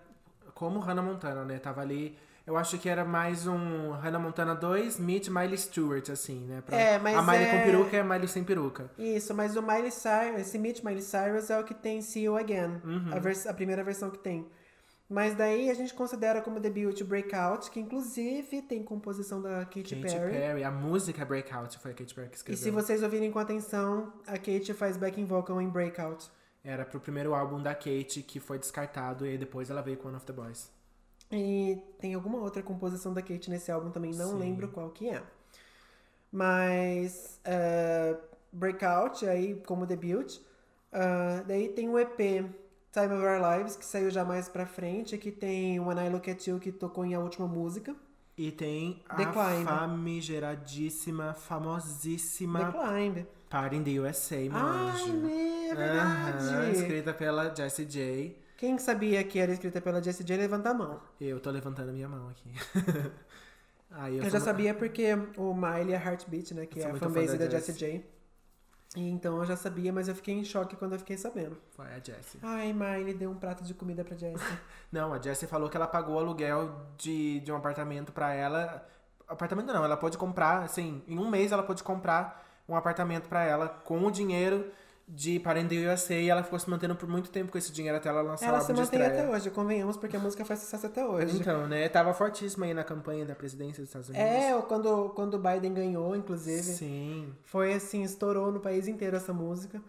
A: como Hannah Montana, né? Tava ali. Eu acho que era mais um Hannah Montana 2 Meet Miley Stewart, assim, né? Pra-
B: É, mas
A: a Miley
B: é-
A: com peruca é a Miley sem peruca.
B: Isso, mas o Miley Cyrus, esse Meet Miley Cyrus é o que tem See You Again,
A: Uhum.
B: a, vers- a primeira versão que tem. Mas daí a gente considera como debut Breakout, que inclusive tem composição da Katy,
A: Katy
B: Perry.
A: Perry. A música Breakout foi a Katy Perry que
B: E
A: escreveu.
B: se vocês ouvirem com atenção, a Katy faz backing vocal em Breakout.
A: Era pro primeiro álbum da Katy, que foi descartado, e depois ela veio com One of the Boys.
B: E tem alguma outra composição da Katy nesse álbum também, não
A: Sim.
B: lembro qual que é. Mas eh, Breakout, aí como debut. Ah, daí tem o EP Time of Our Lives, que saiu já mais pra frente, que tem When I Look At You, que tocou em a última música.
A: E tem a famigeradíssima, famosíssima
B: The Climb.
A: Party in the USA,
B: Ai, né, é verdade.
A: escrita pela Jessie J.
B: Quem sabia que era escrita pela Jessie J, levanta a mão.
A: Eu tô levantando minha mão aqui. Aí
B: Eu,
A: sou
B: já sabia porque o Miley é Heartbeat, né? Que
A: Eu
B: é a fanbase
A: da
B: da Jessie J. E então eu já sabia, mas eu fiquei em choque quando eu fiquei sabendo.
A: Foi a Jessie.
B: Ai, Miley deu um prato de comida pra Jessie.
A: Não, a Jessie falou que ela pagou o aluguel de, de um apartamento pra ela. Apartamento não, ela pode comprar, assim, em um mês ela pode comprar um apartamento pra ela com o dinheiro de Party in the USA e ela ficou se mantendo por muito tempo com esse dinheiro até ela lançar o
B: Ela
A: álbum
B: se
A: de
B: mantém até hoje, convenhamos, porque a música faz sucesso até hoje.
A: Então, né? Tava fortíssima aí na campanha da presidência dos Estados Unidos.
B: É, quando, quando o Biden ganhou, inclusive.
A: Sim.
B: Foi assim, estourou no país inteiro essa música.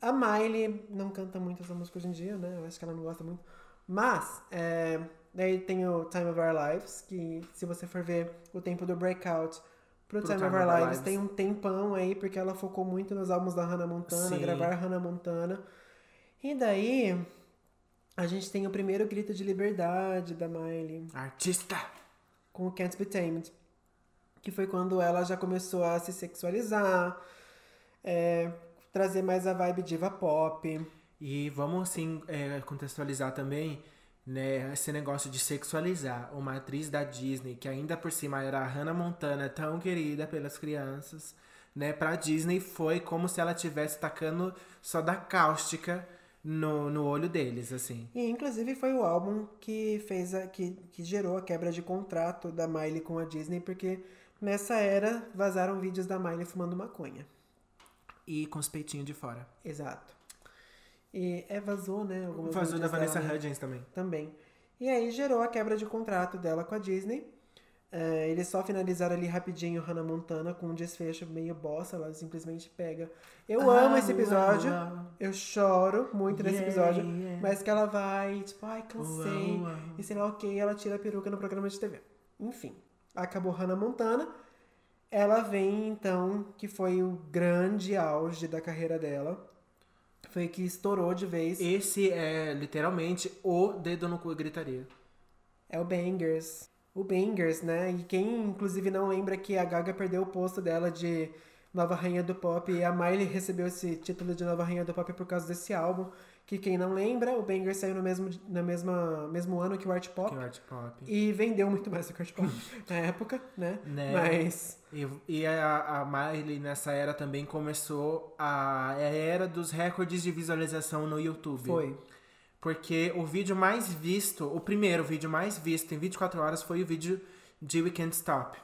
B: A Miley não canta muito essa música hoje em dia, né? Eu acho que ela não gosta muito. Mas, é, daí tem o Time of Our Lives, que se você for ver o tempo do Breakout pro, Time, of Our Lives, tem um tempão aí, porque ela focou muito nos álbuns da Hannah Montana,
A: Sim.
B: gravar Hannah Montana. E daí, a gente tem o primeiro grito de liberdade da Miley
A: Artista!
B: com o Can't Be Tamed. Que foi quando ela já começou a se sexualizar, é, trazer mais a vibe diva pop.
A: E vamos, assim, é, contextualizar também, né, esse negócio de sexualizar uma atriz da Disney, que ainda por cima era a Hannah Montana, tão querida pelas crianças, né, pra Disney foi como se ela estivesse tacando soda cáustica no, no olho deles, assim.
B: E inclusive foi o álbum que fez a, que, que gerou a quebra de contrato da Miley com a Disney, porque nessa era vazaram vídeos da Miley fumando maconha.
A: E com os peitinhos de fora.
B: Exato. E é, vazou, né?
A: Vazou da Vanessa
B: dela, né?
A: Hudgens também.
B: também. E aí gerou a quebra de contrato dela com a Disney. É, eles só finalizaram ali rapidinho Hannah Montana com um desfecho meio bossa, ela simplesmente pega. Eu amo esse episódio, eu choro muito nesse
A: Yeah,
B: episódio,
A: yeah.
B: mas que ela vai, tipo, ai, cansei,
A: Uau, uau.
B: e sei lá o que, ela tira a peruca no programa de TV. Enfim, acabou Hannah Montana. Ela vem então, que foi o grande auge da carreira dela. Foi que estourou de vez.
A: Esse é literalmente o dedo no cu e gritaria.
B: É o Bangers. O Bangers, né? E quem, inclusive, não lembra que a Gaga perdeu o posto dela de Nova Rainha do Pop e a Miley recebeu esse título de Nova Rainha do Pop por causa desse álbum. Que quem não lembra, o Bangers saiu no mesmo, na mesma, mesmo ano que o Art Pop.
A: Que é o art pop.
B: E vendeu muito mais do que o Art Pop na época, né?
A: Né?
B: Mas.
A: E, e a, a Miley nessa era também começou a, a era dos recordes de visualização no YouTube.
B: Foi.
A: Porque o vídeo mais visto, o primeiro vídeo mais visto em 24 horas foi o vídeo de We Can't Stop.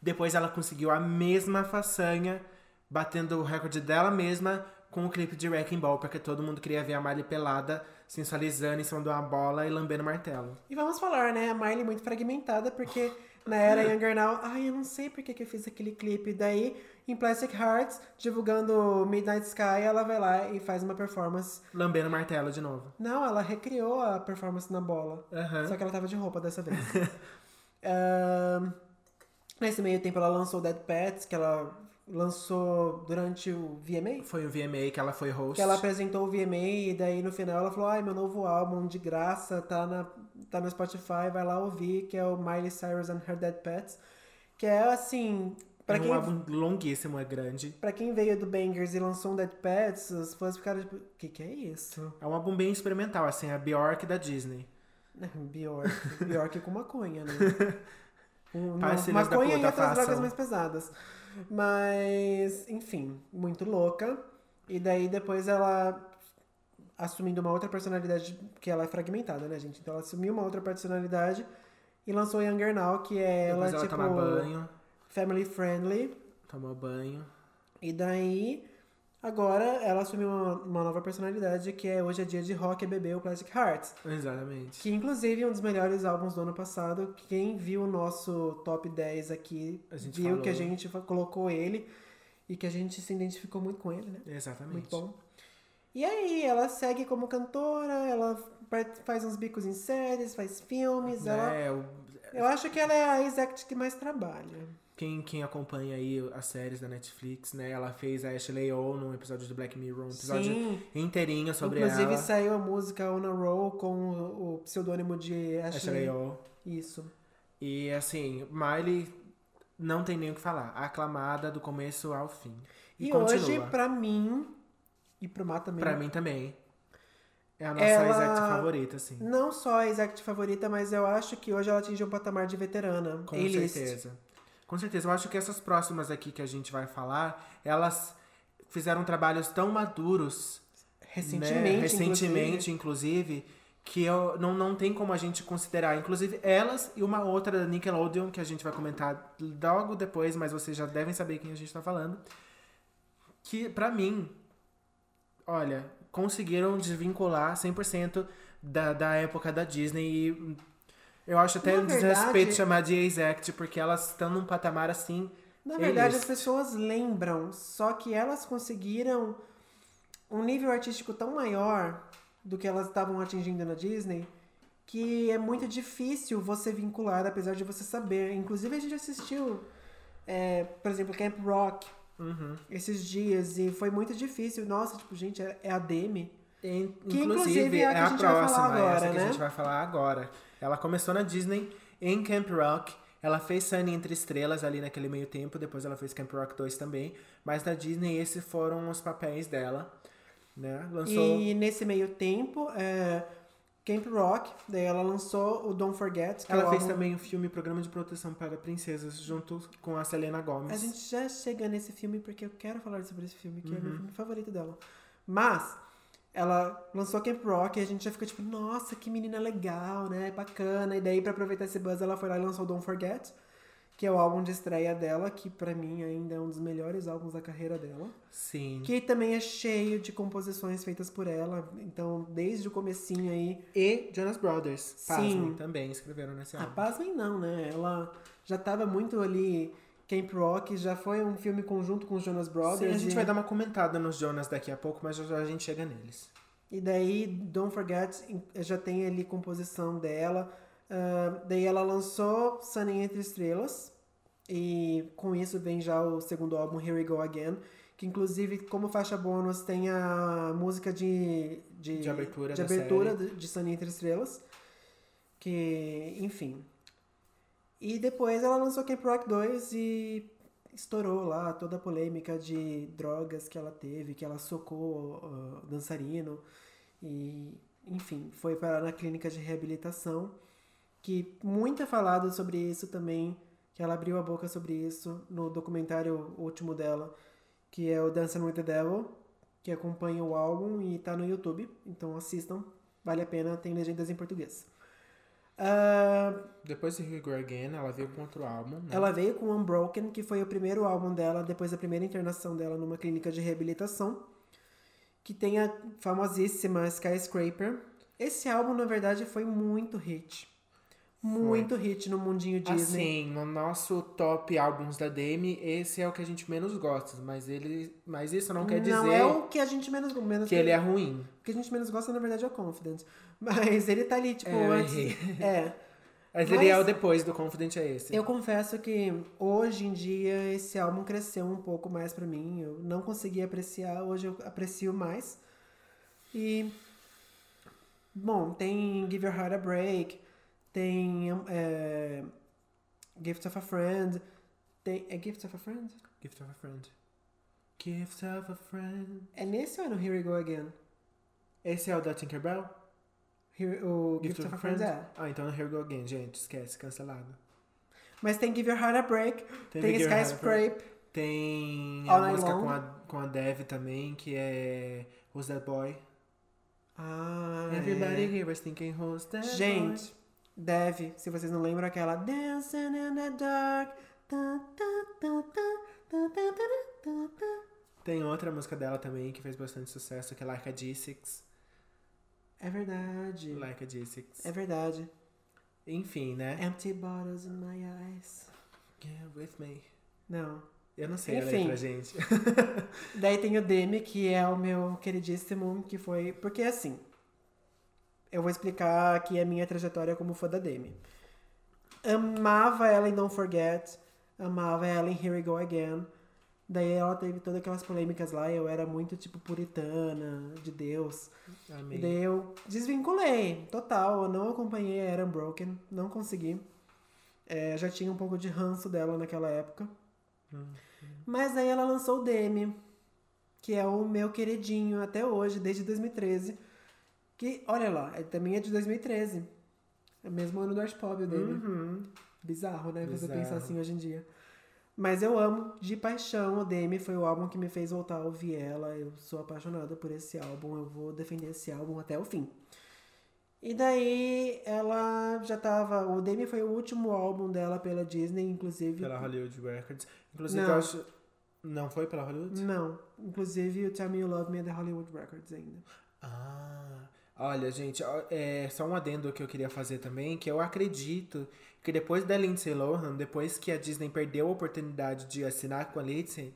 A: Depois ela conseguiu a mesma façanha, batendo o recorde dela mesma com o clipe de Wrecking Ball, porque todo mundo queria ver a Miley pelada, sensualizando em cima de uma bola e lambendo martelo.
B: E vamos falar, né? A Miley muito fragmentada, porque na era Younger Now, ai, eu não sei por que eu fiz aquele clipe. Daí, em Plastic Hearts, divulgando Midnight Sky, ela vai lá e faz uma performance.
A: Lambendo martelo de novo.
B: Não, ela recriou a performance na bola.
A: Aham.
B: Só que ela tava de roupa dessa vez. Ahn, nesse meio tempo, ela lançou Dead Pets, que ela lançou durante o VMA.
A: Foi o VMA que ela foi host.
B: Que ela apresentou o VMA e daí no final ela falou: Ai, meu novo álbum de graça tá, na, tá no Spotify, vai lá ouvir, que é o Miley Cyrus and Her Dead Pets. Que é assim. Pra
A: é um
B: quem,
A: álbum longuíssimo, é grande.
B: pra quem veio do Bangers e lançou um Dead Pets, os fãs ficaram tipo: O que, que é isso?
A: É um álbum bem experimental, assim, a Bjork da Disney.
B: Bjork. Bjork com maconha, né? Um, maconha e
A: puta,
B: outras drogas mais pesadas. Mas, enfim, muito louca. E daí depois ela assumindo uma outra personalidade, que ela é fragmentada, né, gente? Então ela assumiu uma outra personalidade e lançou Younger Now, que é ela,
A: ela
B: tipo,
A: toma banho,
B: family friendly.
A: toma banho.
B: E daí, agora ela assumiu uma, uma nova personalidade, que é Hoje é Dia de Rock e Bebê, o Plastic Hearts.
A: Exatamente.
B: Que inclusive é um dos melhores álbuns do ano passado. Quem viu o nosso top 10 aqui viu
A: falou.
B: que a gente colocou ele e que a gente se identificou muito com ele, né?
A: Exatamente.
B: Muito bom. E aí, ela segue como cantora, ela faz uns bicos em séries, faz filmes. Ela,
A: É, o-
B: eu acho que ela é a exact que mais trabalha.
A: Quem, quem acompanha aí as séries da Netflix, né? Ela fez a Ashley O num episódio do Black Mirror, um episódio
B: Sim.
A: inteirinho sobre
B: Inclusive
A: ela.
B: saiu a música On a Roll com o, o pseudônimo de Ashley.
A: Ashley O.
B: Isso.
A: E assim, Miley não tem nem o que falar. Aclamada do começo ao fim. E,
B: E, hoje, pra mim, e pro Má também,
A: Pra mim também. É a nossa
B: Ela-
A: exact favorita, assim.
B: não só a exact favorita, mas eu acho que hoje ela atingiu um patamar de veterana.
A: Com certeza. Com certeza. Eu acho que essas próximas aqui que a gente vai falar, elas fizeram trabalhos tão maduros,
B: Recentemente,
A: né? recentemente, inclusive, que eu, não, não tem como a gente considerar. Inclusive, elas e uma outra da Nickelodeon, que a gente vai comentar logo depois, mas vocês já devem saber quem a gente tá falando. Que, pra mim, olha, conseguiram desvincular 100% da, da época da Disney e eu acho até um desrespeito chamar de exact, porque elas estão num patamar assim.
B: Na verdade, as pessoas lembram, só que elas conseguiram um nível artístico tão maior do que elas estavam atingindo na Disney que é muito difícil você vincular, apesar de você saber. Inclusive, a gente assistiu, é, por exemplo, Camp Rock
A: Uhum.
B: esses dias e foi muito difícil. Nossa, tipo, gente, é, é a Demi.
A: In-
B: Que,
A: inclusive,
B: inclusive, é
A: é
B: a que
A: a, próxima,
B: agora,
A: essa que
B: né?
A: a gente vai falar agora. Ela começou na Disney em Camp Rock. Ela fez Sunny Entre Estrelas ali naquele meio tempo, depois ela fez Camp Rock 2 também. Mas na Disney esses foram os papéis dela, né? Lançou
B: E nesse meio tempo, é, Camp Rock, daí ela lançou o Don't Forget. É
A: Ela fez também o filme Programa de Proteção para Princesas, junto com a Selena Gomez.
B: A gente já chega nesse filme porque eu quero falar sobre esse filme, que é
A: Uhum.
B: meu filme favorito dela. Mas ela lançou Camp Rock e a gente já ficou tipo, nossa, que menina legal, né? Bacana. E daí, pra aproveitar esse buzz, ela foi lá e lançou Don't Forget, que é o álbum de estreia dela, que pra mim ainda é um dos melhores álbuns da carreira dela.
A: Sim.
B: Que também é cheio de composições feitas por ela. Então, desde o comecinho aí.
A: E Jonas Brothers,
B: Sim.
A: pasmem, também escreveram nesse
B: Ah,
A: álbum.
B: pasmem não, né? Ela já tava muito ali. Camp Rock já foi um filme conjunto com os Jonas Brothers.
A: Sim, a gente
B: e-
A: vai dar uma comentada nos Jonas daqui a pouco, mas já já a gente chega neles.
B: E daí, Don't Forget já tem ali composição dela. Ah, daí ela lançou Sunny Entre Estrelas. E com isso vem já o segundo álbum, Here We Go Again. Que inclusive, como faixa bônus, tem a música de, de,
A: De abertura
B: de, abertura de Sunny Entre Estrelas. Que, enfim. E depois ela lançou Camp Rock 2 e estourou lá toda a polêmica de drogas que ela teve, que ela socou o dançarino. E, enfim, foi para na clínica de reabilitação. Que muito é falado sobre isso também, que ela abriu a boca sobre isso no documentário último dela, que é o Dancing with the Devil, que acompanha o álbum e tá no YouTube. Então assistam, vale a pena, tem legendas em português. Ah,
A: Depois de Here Go Again, ela veio com outro álbum, né?
B: ela veio com Unbroken, que foi o primeiro álbum dela depois da primeira internação dela numa clínica de reabilitação, que tem a famosíssima Skyscraper. Esse álbum, na verdade, foi muito hit. Muito hit no mundinho Disney.
A: Assim, no nosso top álbuns da Demi, esse é o que a gente menos gosta, mas ele, mas isso não quer dizer
B: Não é o que a gente menos, menos
A: que ele é ruim.
B: O que a gente menos gosta, na verdade, é o Confidence. Mas ele tá ali, tipo,
A: É,
B: antes. É.
A: Mas,
B: Mas-
A: ele é o depois do Confident é esse.
B: Eu confesso que hoje em dia esse álbum cresceu um pouco mais pra mim. Eu não consegui apreciar, hoje eu aprecio mais. E. Bom, tem Give Your Heart a Break, tem é, Gift of a Friend. Tem, é Gift of a Friend?
A: Gift of a Friend. Gift of a Friend.
B: É nesse ou é no Here We Go Again?
A: Esse é o da Tinkerbell?
B: Here- o Gift, of a Friend é.
A: Ah, então Here We Go Again, gente. Esquece, cancelado.
B: Mas tem Give Your Heart a Break, tem,
A: a
B: Skyscrape.
A: Tem
B: All
A: a música
B: Long.
A: com a, com a Dev também, que é Who's That Boy?
B: Ah,
A: Everybody
B: é.
A: here was thinking Who's That
B: Gente, Deve, se vocês não lembram aquela Dancing in the Dark.
A: Tem outra música dela também que fez bastante sucesso, que é Like a D6.
B: É verdade.
A: Like a D6.
B: É verdade.
A: Enfim, né?
B: Empty bottles in my eyes.
A: Yeah, with me.
B: Não.
A: Eu não sei
B: Enfim.
A: a letra, gente.
B: daí tem o Demi, que é o meu queridíssimo, que foi. Porque assim, eu vou explicar aqui a minha trajetória como fã da Demi. Amava ela em Don't Forget. amava ela em Here We Go Again. Daí ela teve todas aquelas polêmicas lá, eu era muito, tipo, puritana, de Deus.
A: Amei.
B: E daí eu desvinculei, total. Eu não acompanhei a Aaron Broken, não consegui. É, já tinha um pouco de ranço dela naquela época. Mas aí ela lançou o Demi, que é o meu queridinho até hoje, desde 2013. Que, olha lá, é, também é de 2013. É o mesmo ano do Art Pop, o Demi.
A: Uhum.
B: Bizarro, né? Você
A: Bizarro.
B: pensar assim hoje em dia. Mas eu amo de paixão o Demi, foi o álbum que me fez voltar a ouvir ela. Eu sou apaixonada por esse álbum, eu vou defender esse álbum até o fim. E daí ela já tava. O Demi foi o último álbum dela pela Disney, inclusive.
A: Pela Hollywood Records. Inclusive,
B: Não.
A: eu acho. Não foi pela Hollywood?
B: Não, inclusive o Tell Me You Love Me é da Hollywood Records ainda.
A: Ah, olha, gente, é só um adendo que eu queria fazer também, que eu acredito que depois da Lindsay Lohan, depois que a Disney perdeu a oportunidade de assinar com a Lindsay,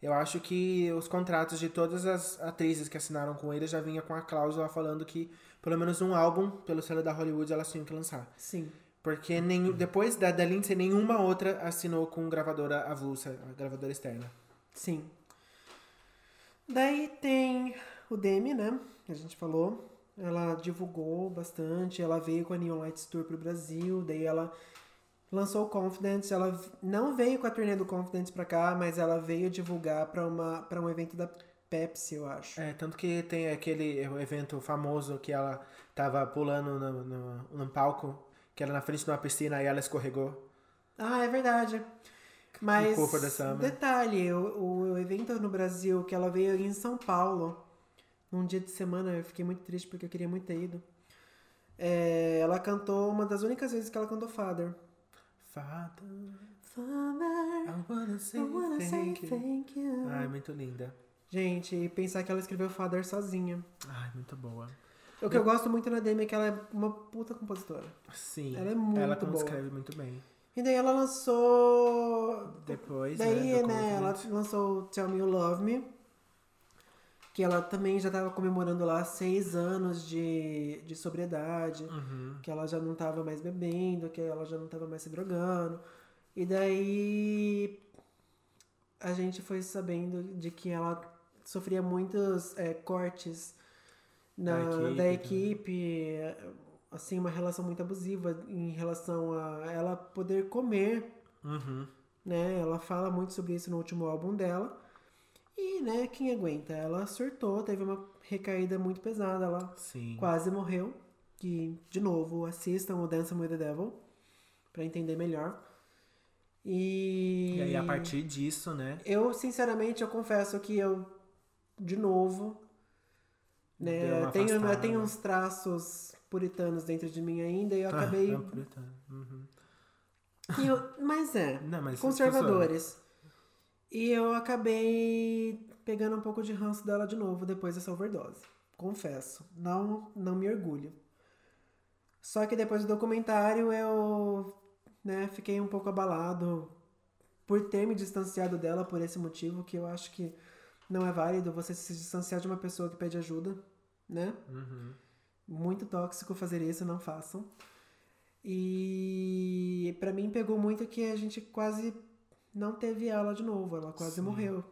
A: eu acho que os contratos de todas as atrizes que assinaram com ele já vinha com a cláusula falando que pelo menos um álbum pelo selo da Hollywood elas tinham que lançar.
B: Sim.
A: Porque nenhum, depois da, da Lindsay, nenhuma outra assinou com gravadora avulsa, gravadora externa.
B: Sim. Daí tem o Demi, né? Que a gente falou. Ela divulgou bastante. Ela veio com a Neon Lights Tour pro Brasil. Daí ela lançou o Confidence. Ela não veio com a turnê do Confidence pra cá, mas ela veio divulgar pra, uma, pra um evento da Pepsi, eu acho.
A: É, tanto que tem aquele evento famoso que ela tava pulando no, no, no palco, que era na frente de uma piscina e ela escorregou.
B: Ah, é verdade. Mas, detalhe, o, o evento no Brasil, que ela veio em São Paulo, num dia de semana, eu fiquei muito triste porque eu queria muito ter ido. É, ela cantou uma das únicas vezes que ela cantou Father.
A: Father,
B: Father,
A: I wanna say
B: I wanna say
A: thank you.
B: thank you.
A: Ai, muito linda.
B: Gente, e pensar que ela escreveu Father sozinha.
A: Ai, muito boa.
B: O que eu gosto muito na Demi é que ela é uma puta compositora.
A: Sim.
B: Ela é muito
A: Ela
B: boa.
A: escreve muito bem.
B: E daí ela lançou
A: Depois,
B: Daí,
A: né,
B: né, ela lançou Tell Me You Love Me, que ela também já tava comemorando lá seis anos de, de sobriedade,
A: Uhum.
B: que ela já não tava mais bebendo, que ela já não tava mais se drogando. E daí a gente foi sabendo de que ela sofria muitos é, cortes na,
A: Da equipe,
B: da
A: né?
B: equipe, assim, uma relação muito abusiva em relação a ela poder comer
A: Uhum.
B: né? Ela fala muito sobre isso no último álbum dela. E, né, quem aguenta? Ela surtou, teve uma recaída muito pesada, ela
A: Sim.
B: quase morreu. Que, de novo, assistam o Dancing with the Devil pra entender melhor. E...
A: E aí, a partir disso, né?
B: Eu, sinceramente, eu confesso que eu, de novo, né,
A: uma
B: tenho, eu tenho uns traços puritanos dentro de mim ainda e eu
A: Ah,
B: acabei...
A: não, puritano. Uhum.
B: e eu- mas é,
A: Não, mas
B: conservadores. E eu acabei pegando um pouco de ranço dela de novo depois dessa overdose. Confesso. Não, não me orgulho. Só que depois do documentário eu né, fiquei um pouco abalado por ter me distanciado dela por esse motivo, que eu acho que não é válido você se distanciar de uma pessoa que pede ajuda, né?
A: Uhum.
B: Muito tóxico fazer isso, não façam. E pra mim pegou muito que a gente quase não teve ela de novo, ela quase
A: Sim.
B: morreu.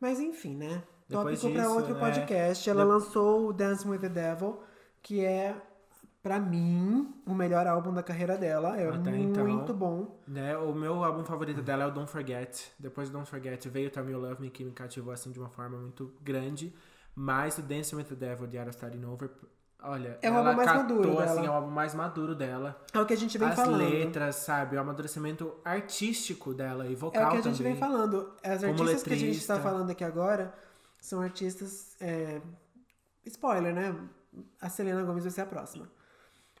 B: Mas enfim, né?
A: Depois
B: Tópico
A: disso,
B: outro
A: né,
B: podcast. Ela
A: de-
B: lançou o Dance with the Devil, que é pra mim o melhor álbum da carreira dela. É
A: Até
B: muito
A: então.
B: bom.
A: Né, o meu álbum favorito dela é o Don't Forget. Depois do Don't Forget veio Tell Me You Love Me, que me cativou assim de uma forma muito grande. Mas o Dancing with the Devil de Ara Starting Over, olha,
B: É o álbum mais
A: catou,
B: maduro
A: assim,
B: dela.
A: é o álbum mais maduro dela.
B: É o que a gente vem
A: As
B: falando.
A: letras, sabe? O amadurecimento artístico dela e
B: É
A: vocal
B: o que a gente
A: também.
B: vem falando. As
A: Como
B: artistas que a gente está
A: letrista.
B: falando aqui agora são artistas. é, Spoiler, né? A Selena Gomez vai ser a próxima.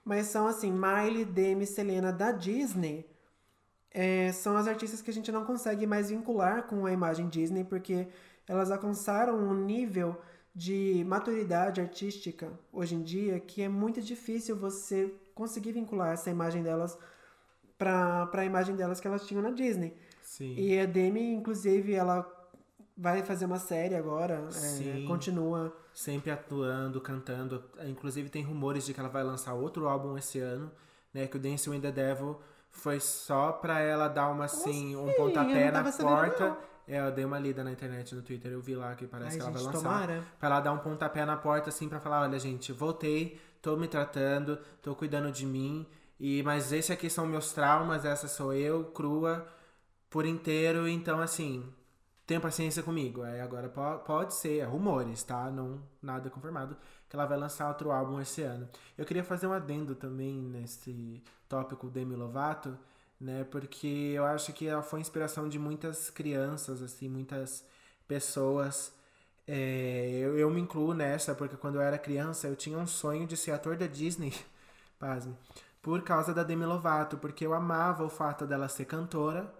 B: Mas são assim, Miley, Demi, Selena da Disney. é, são as artistas que a gente não consegue mais vincular com a imagem Disney, porque elas alcançaram um nível de maturidade artística hoje em dia que é muito difícil você conseguir vincular essa imagem delas para a imagem delas que elas tinham na Disney.
A: Sim.
B: E a Demi, inclusive, ela vai fazer uma série agora. é,
A: Sim.
B: continua.
A: Sempre atuando, cantando. Inclusive tem rumores de que ela vai lançar outro álbum esse ano, né? Que o Dancing with the Devil foi só pra ela dar uma assim, um
B: assim?
A: pontapé na porta.
B: não.
A: É, eu dei uma lida na internet, no Twitter, eu vi lá que parece
B: Ai,
A: que ela vai
B: gente,
A: lançar.
B: tomara.
A: Pra ela dar um pontapé na porta, assim, pra falar, olha, gente, voltei, tô me tratando, tô cuidando de mim. E, mas esse aqui são meus traumas, essa sou eu, crua, por inteiro. Então, assim, tenha paciência comigo. Aí agora po- pode ser, é rumores, tá? Não, nada confirmado, que ela vai lançar outro álbum esse ano. Eu queria fazer um adendo também nesse tópico Demi Lovato, né? Porque eu acho que ela foi inspiração de muitas crianças, assim, muitas pessoas. É, eu, eu me incluo nessa, porque quando eu era criança eu tinha um sonho de ser ator da Disney, pasme, por causa da Demi Lovato, porque eu amava o fato dela ser cantora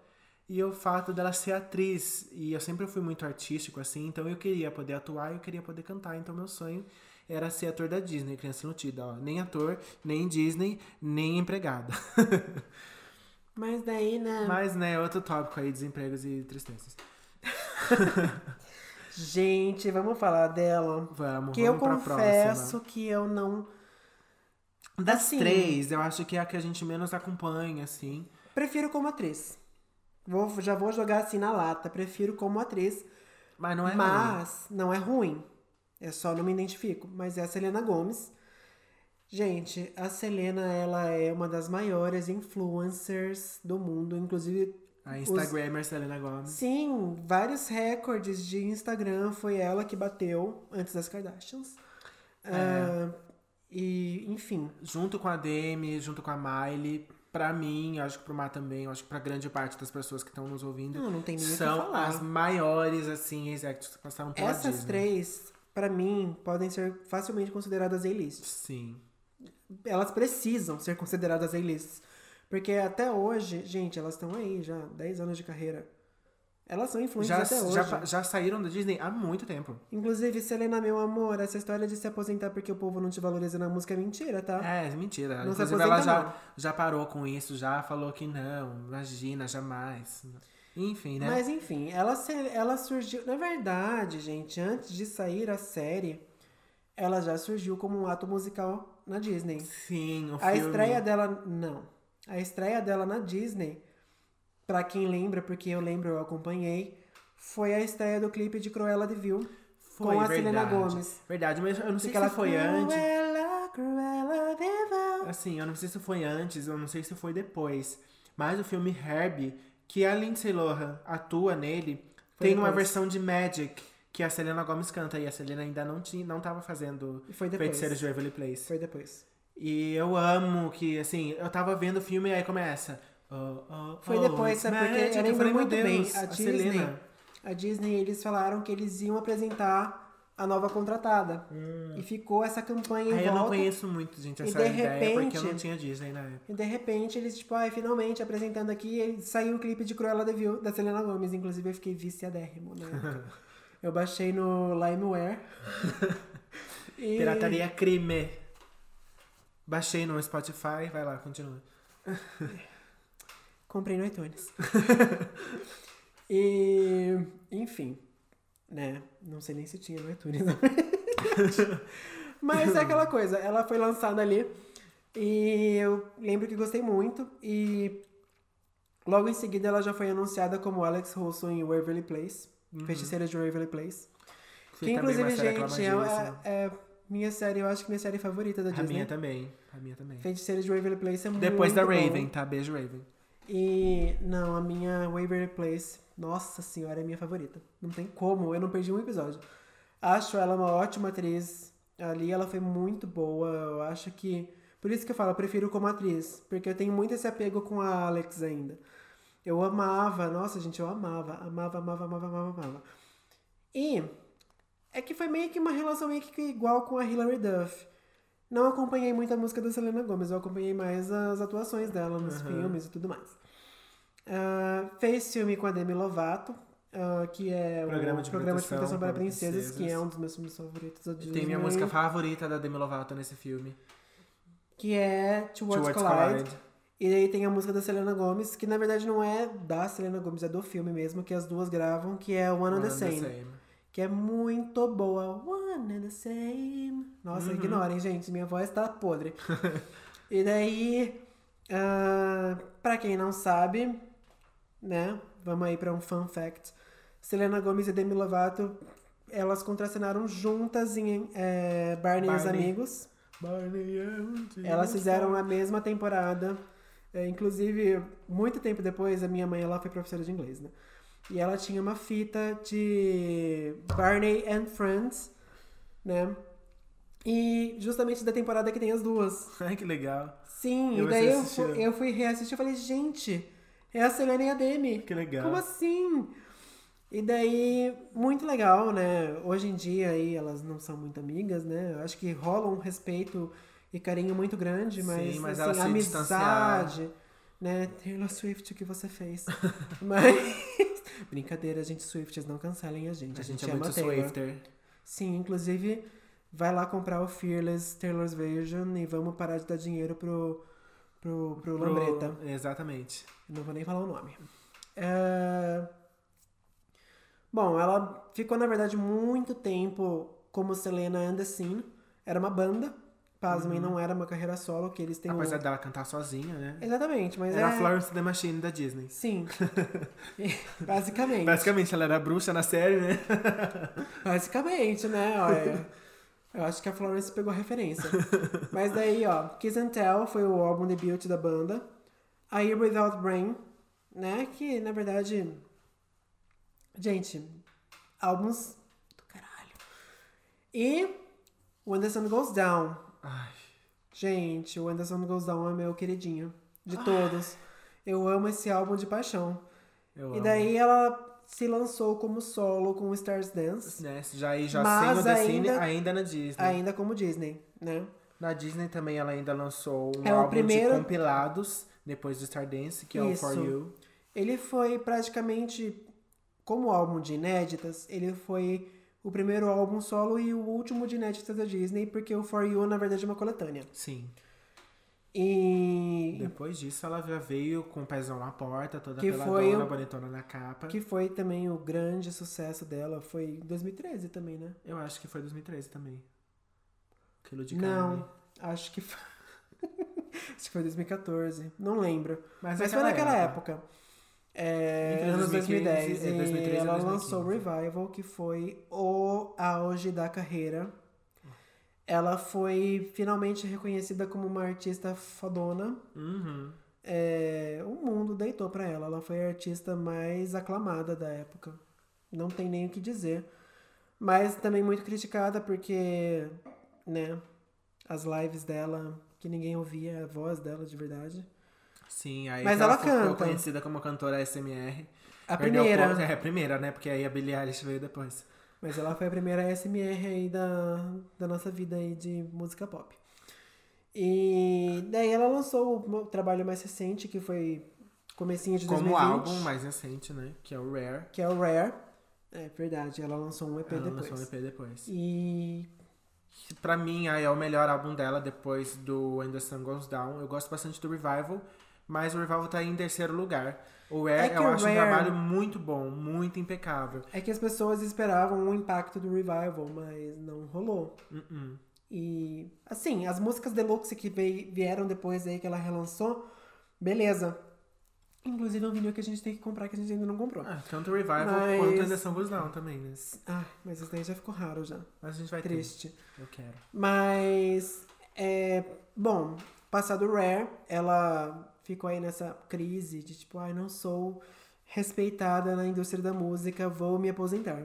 A: e o fato dela ser atriz. E eu sempre fui muito artístico, assim, então eu queria poder atuar e eu queria poder cantar. Então meu sonho era ser ator da Disney, criança iludida, ó. Nem ator, nem Disney, nem empregada.
B: Mas daí, né?
A: Mas, né, outro tópico aí, desempregos e tristezas.
B: Gente, vamos falar dela.
A: Vamos,
B: Que eu
A: vamos pra
B: confesso que eu não.
A: Das
B: Assim,
A: três, eu acho que é a que a gente menos acompanha, assim.
B: Prefiro como atriz. Vou, já vou jogar assim na lata. Prefiro como atriz.
A: Mas não é ruim.
B: mas não é ruim. É só não me identifico. Mas é a Selena Gomes. Gente, a Selena, ela é uma das maiores influencers do mundo. Inclusive,
A: A Instagrammer Selena Gomez.
B: sim, vários recordes de Instagram foi ela que bateu antes das Kardashians.
A: É.
B: Ah, e, enfim,
A: Junto com a Demi, junto com a Miley, pra mim, eu acho que pro Mar também, eu acho que pra grande parte das pessoas que estão nos ouvindo,
B: Não, não tem nem
A: são as maiores, assim, executivos que passaram pela
B: essas
A: Disney.
B: três, pra mim, podem ser facilmente consideradas A-list.
A: Sim.
B: Elas precisam ser consideradas A-lists. Porque até hoje, gente, elas estão aí já, 10 anos de carreira. Elas são influentes
A: Já,
B: até hoje.
A: já, já saíram da Disney há muito tempo.
B: Inclusive, Selena, meu amor, essa história de se aposentar porque o povo não te valoriza na música é mentira, tá?
A: É, mentira.
B: Não se
A: Inclusive, ela
B: aposenta,
A: já,
B: não.
A: já parou com isso, já falou que não, imagina, jamais. Enfim, né?
B: Mas enfim, ela, se- ela surgiu. Na verdade, gente, antes de sair a série, ela já surgiu como um ato musical na Disney.
A: Sim, o
B: A
A: filme.
B: estreia dela. Não. A estreia dela na Disney, pra quem lembra, porque eu lembro, eu acompanhei, foi a estreia do clipe de Cruella de Vil.
A: Foi,
B: com a
A: verdade.
B: Selena Gomez.
A: Verdade, mas eu não sei se foi antes.
B: Cruella, Cruella de Vil.
A: Assim, eu não sei se foi antes, eu não sei se foi depois. Mas o filme Herbie, que a Lindsay Lohan atua nele,
B: Foi
A: tem uma
B: depois.
A: versão de Magic que a Selena Gomez canta. E a Selena ainda não, tinha, não tava fazendo
B: E foi depois.
A: Feiticeiros de Waverly Place.
B: Foi depois.
A: E eu amo que, assim, eu tava vendo o filme e aí começa. Oh, oh,
B: Foi
A: oh,
B: depois, sabe? Porque eu lembro
A: falei, meu
B: muito bem,
A: Deus,
B: a Disney,
A: Selena.
B: a Disney, eles falaram que eles iam apresentar a nova contratada. E ficou essa campanha em
A: Aí Hum. eu não
B: volta.
A: conheço muito, gente,
B: E
A: essa
B: de
A: ideia, porque eu
B: repente-
A: não tinha Disney na época.
B: E de repente eles, tipo, ai, finalmente apresentando aqui, saiu o clipe de Cruella de Vil da Selena Gomez. Inclusive eu fiquei viciadérrimo, né? eu baixei no LimeWare. e...
A: Pirataria crime. Baixei no Spotify, vai lá, continua.
B: Comprei no iTunes. e, enfim, né? Não sei nem se tinha no iTunes. Mas é aquela coisa, ela foi lançada ali e eu lembro que gostei muito e logo em seguida ela já foi anunciada como Alex Russo em Waverly Place, Feiticeira de Waverly Place.
A: Que
B: que
A: é
B: inclusive, gente, é, é- é minha série, eu acho que minha série favorita da
A: A
B: Disney.
A: minha também. A minha também.
B: Feiticeira de Waverly Place é muito
A: Depois da
B: bom.
A: Raven, tá? Beijo, Raven.
B: E não, a minha Waverly Place, nossa senhora, é minha favorita. Não tem como, eu não perdi um episódio. Acho ela uma ótima atriz. Ali ela foi muito boa. Eu acho que. Por isso que eu falo, eu prefiro como atriz. Porque eu tenho muito esse apego com a Alex ainda. Eu amava, nossa gente, eu amava, amava, amava, amava, amava, amava. E é que foi meio que uma relação meio que igual com a Hilary Duff. Não acompanhei muito a música da Selena Gomez, eu acompanhei mais as atuações dela nos
A: Aham.
B: filmes e tudo mais. Ah, fez filme com a Demi Lovato, ah, que é
A: Programa
B: o
A: de
B: Programa de
A: Proteção
B: para Princesas,
A: Princesas.
B: que é um dos meus filmes favoritos
A: tem minha música favorita da Demi Lovato nesse filme.
B: Que é Two Worlds
A: Worlds
B: Collide.
A: Collide.
B: E aí tem a música da Selena Gomez, que na verdade não é da Selena Gomez, é do filme mesmo, que as duas gravam, que é One and the Same. Que é muito boa. One and the same. Nossa,
A: Uhum.
B: ignorem, gente. Minha voz tá podre. e daí Uh, pra quem não sabe, né? Vamos aí pra um fun fact. Selena Gomez e Demi Lovato, elas contracenaram juntas em é, Barney, e os. Amigos.
A: Barney and
B: Elas fizeram a mesma temporada. É, inclusive, muito tempo depois, a minha mãe ela foi professora de inglês, né? E ela tinha uma fita de Barney and Friends, né? E justamente da temporada que tem as duas.
A: Ai, que legal.
B: Sim,
A: E
B: e daí eu,
A: assistiu?
B: fu- eu fui reassistir e falei, gente, é a Selena e a Demi.
A: Que legal.
B: Como assim? E daí, muito legal, né? Hoje em dia aí elas não são muito amigas, né? Eu acho que rola um respeito e carinho muito grande, mas,
A: Sim, mas
B: assim, amizade, né? Taylor Swift, o que você fez? mas, brincadeira, gente, Swifts, não cancelem a gente.
A: A gente é
B: ama
A: muito
B: Taylor.
A: Swifter.
B: Sim, inclusive, vai lá comprar o Fearless Taylor's Version e vamos parar de dar dinheiro pro, pro, pro
A: Pro-
B: Lambreta.
A: Exatamente.
B: Não vou nem falar o nome. É, Bom, ela ficou, na verdade, muito tempo como Selena and the Scene. Era uma banda. Pasmem, não era uma carreira solo, que eles têm um...
A: Uhum. Apesar dela cantar sozinha, né?
B: Exatamente, mas
A: Era
B: é...
A: a Florence the Machine da Disney.
B: Sim. Basicamente.
A: Basicamente, ela era a bruxa na série, né?
B: Basicamente, né? Olha, eu acho que a Florence pegou a referência. Mas daí, ó, Kiss and Tell foi o álbum debut da banda. A Year Without Brain, né? Que, na verdade... Gente, álbuns do caralho. E When the Sun Goes Down.
A: Ai,
B: Gente, o Sun Goes Down é meu queridinho. De todos. Eu amo esse álbum de paixão.
A: eu
B: E
A: amo.
B: daí ela se lançou como solo com Stars Dance.
A: Né, já já
B: Mas
A: sem o The Cine,
B: ainda-
A: ainda na Disney.
B: Ainda como Disney, né?
A: Na Disney também ela ainda lançou um
B: É o
A: álbum
B: primeiro-
A: de compilados depois do Stardance, que é o
B: Isso.
A: For You.
B: Ele foi praticamente, como álbum de inéditas, ele foi o primeiro álbum solo e o último de inéditas da Disney, porque o For You, na verdade, é uma coletânea.
A: Sim.
B: E
A: Depois disso ela já veio com o pezão na porta, toda
B: Que
A: peladona,
B: o-
A: bonitona na capa.
B: que foi também o grande sucesso dela, foi em 2013 também, né?
A: Eu acho que foi 2013 também. Quilo de
B: Não,
A: carne.
B: acho que foi... acho que foi 2014, não lembro.
A: Mas,
B: Mas foi naquela época. É,
A: Entre
B: anos
A: 2015,
B: 2010.
A: é, 2013
B: e
A: e
B: ela
A: 2015.
B: lançou Revival, que foi o auge da carreira. Ela foi finalmente reconhecida como uma artista fodona.
A: Uhum.
B: É, o mundo deitou pra ela. Ela foi a artista mais aclamada da época. Não tem nem o que dizer. Mas também muito criticada porque, né, as lives dela, que ninguém ouvia a voz dela de verdade.
A: Sim, aí
B: Mas
A: que
B: ela
A: ficou
B: canta.
A: conhecida como cantora SMR.
B: A
A: Perdeu
B: primeira.
A: ponto- É, a primeira, né? Porque aí a Billie Eilish veio depois.
B: Mas ela foi a primeira SMR aí da, da nossa vida aí de música pop. E daí ela lançou o trabalho mais recente, que foi comecinho de
A: Como
B: 2020.
A: álbum mais recente, né? Que é o Rare.
B: Que é o Rare. É verdade, ela lançou um EP
A: Ela
B: depois.
A: lançou um EP depois.
B: E
A: Pra mim, aí é o melhor álbum dela depois do When the Sun Goes Down. Eu gosto bastante do Revival, mas o Revival tá aí em terceiro lugar. O Rare,
B: É
A: eu
B: o
A: acho um
B: Rare-
A: trabalho muito bom, muito impecável.
B: é que as pessoas esperavam um impacto do Revival, mas não rolou.
A: Uh-uh.
B: E, assim, as músicas deluxe que veio- vieram depois aí que ela relançou, beleza. Inclusive é um vinil que a gente tem que comprar que a gente ainda não comprou.
A: Ah, tanto o Revival
B: Mas-
A: quanto When the Sun Goes Down também, né?
B: Ah, mas isso daí já ficou raro já.
A: Mas a gente vai
B: Triste.
A: ter. Eu quero.
B: Mas, é, bom, passado o Rare, ela ficou aí nessa crise de tipo, ai, não sou respeitada na indústria da música, vou me aposentar.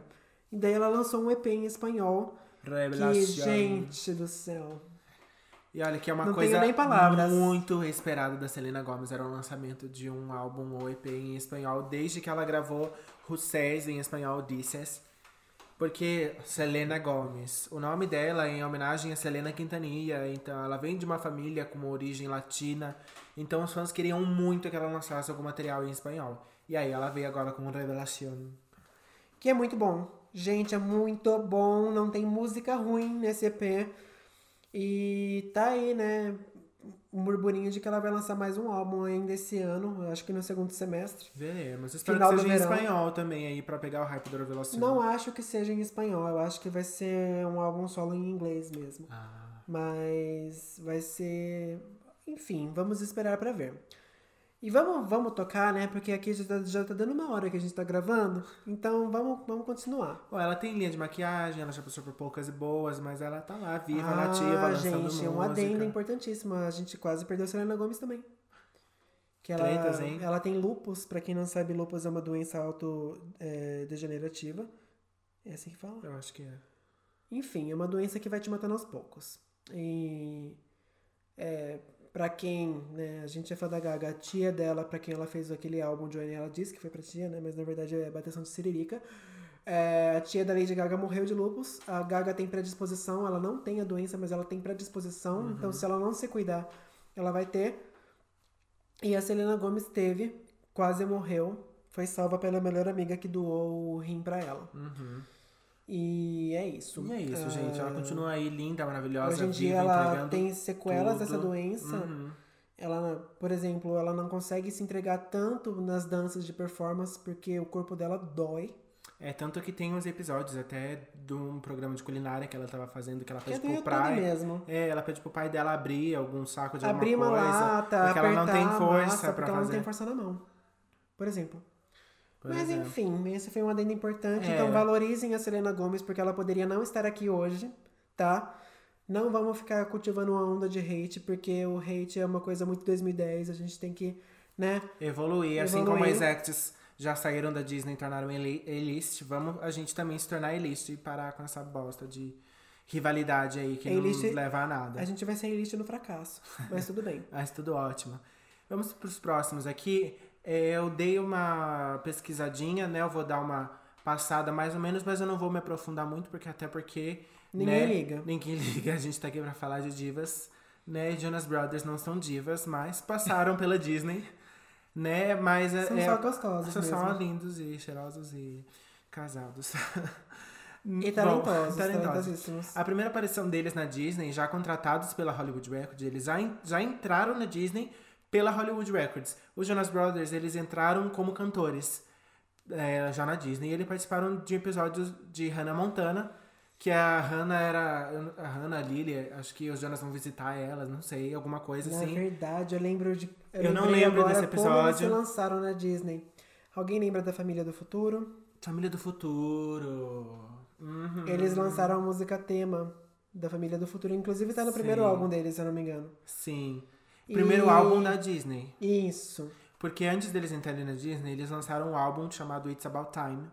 B: E daí ela lançou um EP em espanhol, que, gente do céu.
A: E olha que é uma
B: Não
A: coisa muito esperada da Selena Gomez. Era o lançamento de um álbum ou EP em espanhol desde que ela gravou Rusés em espanhol Dices. Porque Selena Gomez, o nome dela é em homenagem a Selena Quintanilla, então ela vem de uma família com uma origem latina, então os fãs queriam muito que ela lançasse algum material em espanhol. E aí ela veio agora com Revelación.
B: Que é muito bom. Gente, é muito bom, não tem música ruim nesse EP. E tá aí, né? Um burburinho de que ela vai lançar mais um álbum ainda esse ano, acho que no segundo semestre.
A: Veremos. Espero
B: Final
A: que seja em
B: verão.
A: espanhol também aí pra pegar o hype do Revelación.
B: Não acho que seja em espanhol, eu acho que vai ser um álbum solo em inglês mesmo.
A: Ah,
B: Mas vai ser. Enfim, vamos esperar pra ver. E vamos, vamos tocar, né? Porque aqui já tá, já tá dando uma hora que a gente tá gravando. Então vamos, vamos continuar.
A: Ó, ela tem linha de maquiagem, ela já passou por poucas e boas, mas ela tá lá, viva,
B: ah,
A: nativa, lançando
B: gente, é um adendo importantíssimo. A gente quase perdeu a Selena Gomes também. Que ela,
A: Tretas, hein?
B: ela tem lupus. Pra quem não sabe, lupus é uma doença autodegenerativa. É assim que fala?
A: Eu acho que é.
B: Enfim, é uma doença que vai te matando aos poucos. E é, para quem, né, a gente é fã da Gaga, a tia dela, pra quem ela fez aquele álbum Johnny, ela disse que foi pra tia, né, mas na verdade é bateção de siririca. É, a tia da Lady Gaga morreu de lupus. A Gaga tem predisposição, ela não tem a doença, mas ela tem predisposição. Então, se ela não se cuidar, ela vai ter. E a Selena Gomez teve, quase morreu. Foi salva pela melhor amiga que doou o rim pra ela.
A: Uhum.
B: E é isso.
A: E é isso,
B: Ah,
A: gente. Ela continua aí linda, maravilhosa,
B: Hoje em dia
A: viva,
B: ela tem sequelas
A: tudo.
B: dessa doença.
A: Uhum.
B: Ela, por exemplo, ela não consegue se entregar tanto nas danças de performance porque o corpo dela dói.
A: É, tanto que tem uns episódios até de um programa de culinária que ela tava fazendo, que ela pede pro pai.
B: mesmo.
A: É, ela pede pro pai dela abrir algum saco de
B: Abrir uma
A: alguma coisa.
B: lata,
A: porque ela não tem força
B: massa,
A: pra
B: porque ela não
A: fazer.
B: tem força na mão. Por exemplo. Mas enfim, esse foi um adendo importante.
A: É.
B: Então valorizem a Selena Gomes porque ela poderia não estar aqui hoje, tá? Não vamos ficar cultivando uma onda de hate, porque o hate é uma coisa muito 2010. A gente tem que, né?
A: Evoluir, assim
B: Evoluir.
A: como as acts já saíram da Disney e tornaram A-list, vamos a gente também se tornar A-list e parar com essa bosta de rivalidade aí que
B: A-list-
A: não leva a nada.
B: A gente vai ser elite no fracasso. Mas tudo bem.
A: Mas tudo ótimo. Vamos pros próximos aqui. É, eu dei uma pesquisadinha, né? Eu vou dar uma passada mais ou menos, mas eu não vou me aprofundar muito, porque até porque.
B: Ninguém
A: né,
B: liga.
A: Ninguém liga. A gente tá aqui pra falar de divas. Né? Jonas Brothers não são divas, mas passaram pela Disney. Né? Mas é-
B: São
A: é,
B: só gostosos
A: são
B: mesmo.
A: só lindos e cheirosos e casados.
B: E
A: Bom,
B: talentosos,
A: talentosos.
B: talentosíssimos.
A: A primeira aparição deles na Disney, já contratados pela Hollywood Records, eles já, já entraram na Disney pela Hollywood Records. Os Jonas Brothers, eles entraram como cantores é, já na Disney. E eles participaram de episódios de Hannah Montana, que a Hannah era... A Hannah Lily, acho que os Jonas vão visitar ela, não sei, alguma coisa
B: Na
A: assim.
B: verdade, eu lembro de.
A: Eu não
B: lembrei
A: lembro desse
B: Como eles se
A: episódio.
B: lançaram na Disney. Alguém lembra da Família do Futuro?
A: Família do Futuro. Uhum.
B: Eles lançaram a música tema da Família do Futuro. Inclusive tá no primeiro
A: Sim.
B: álbum deles, se eu não me engano.
A: Sim. Primeiro
B: E-
A: álbum da Disney.
B: Isso.
A: Porque antes deles entrarem na Disney, eles lançaram um álbum chamado It's About Time.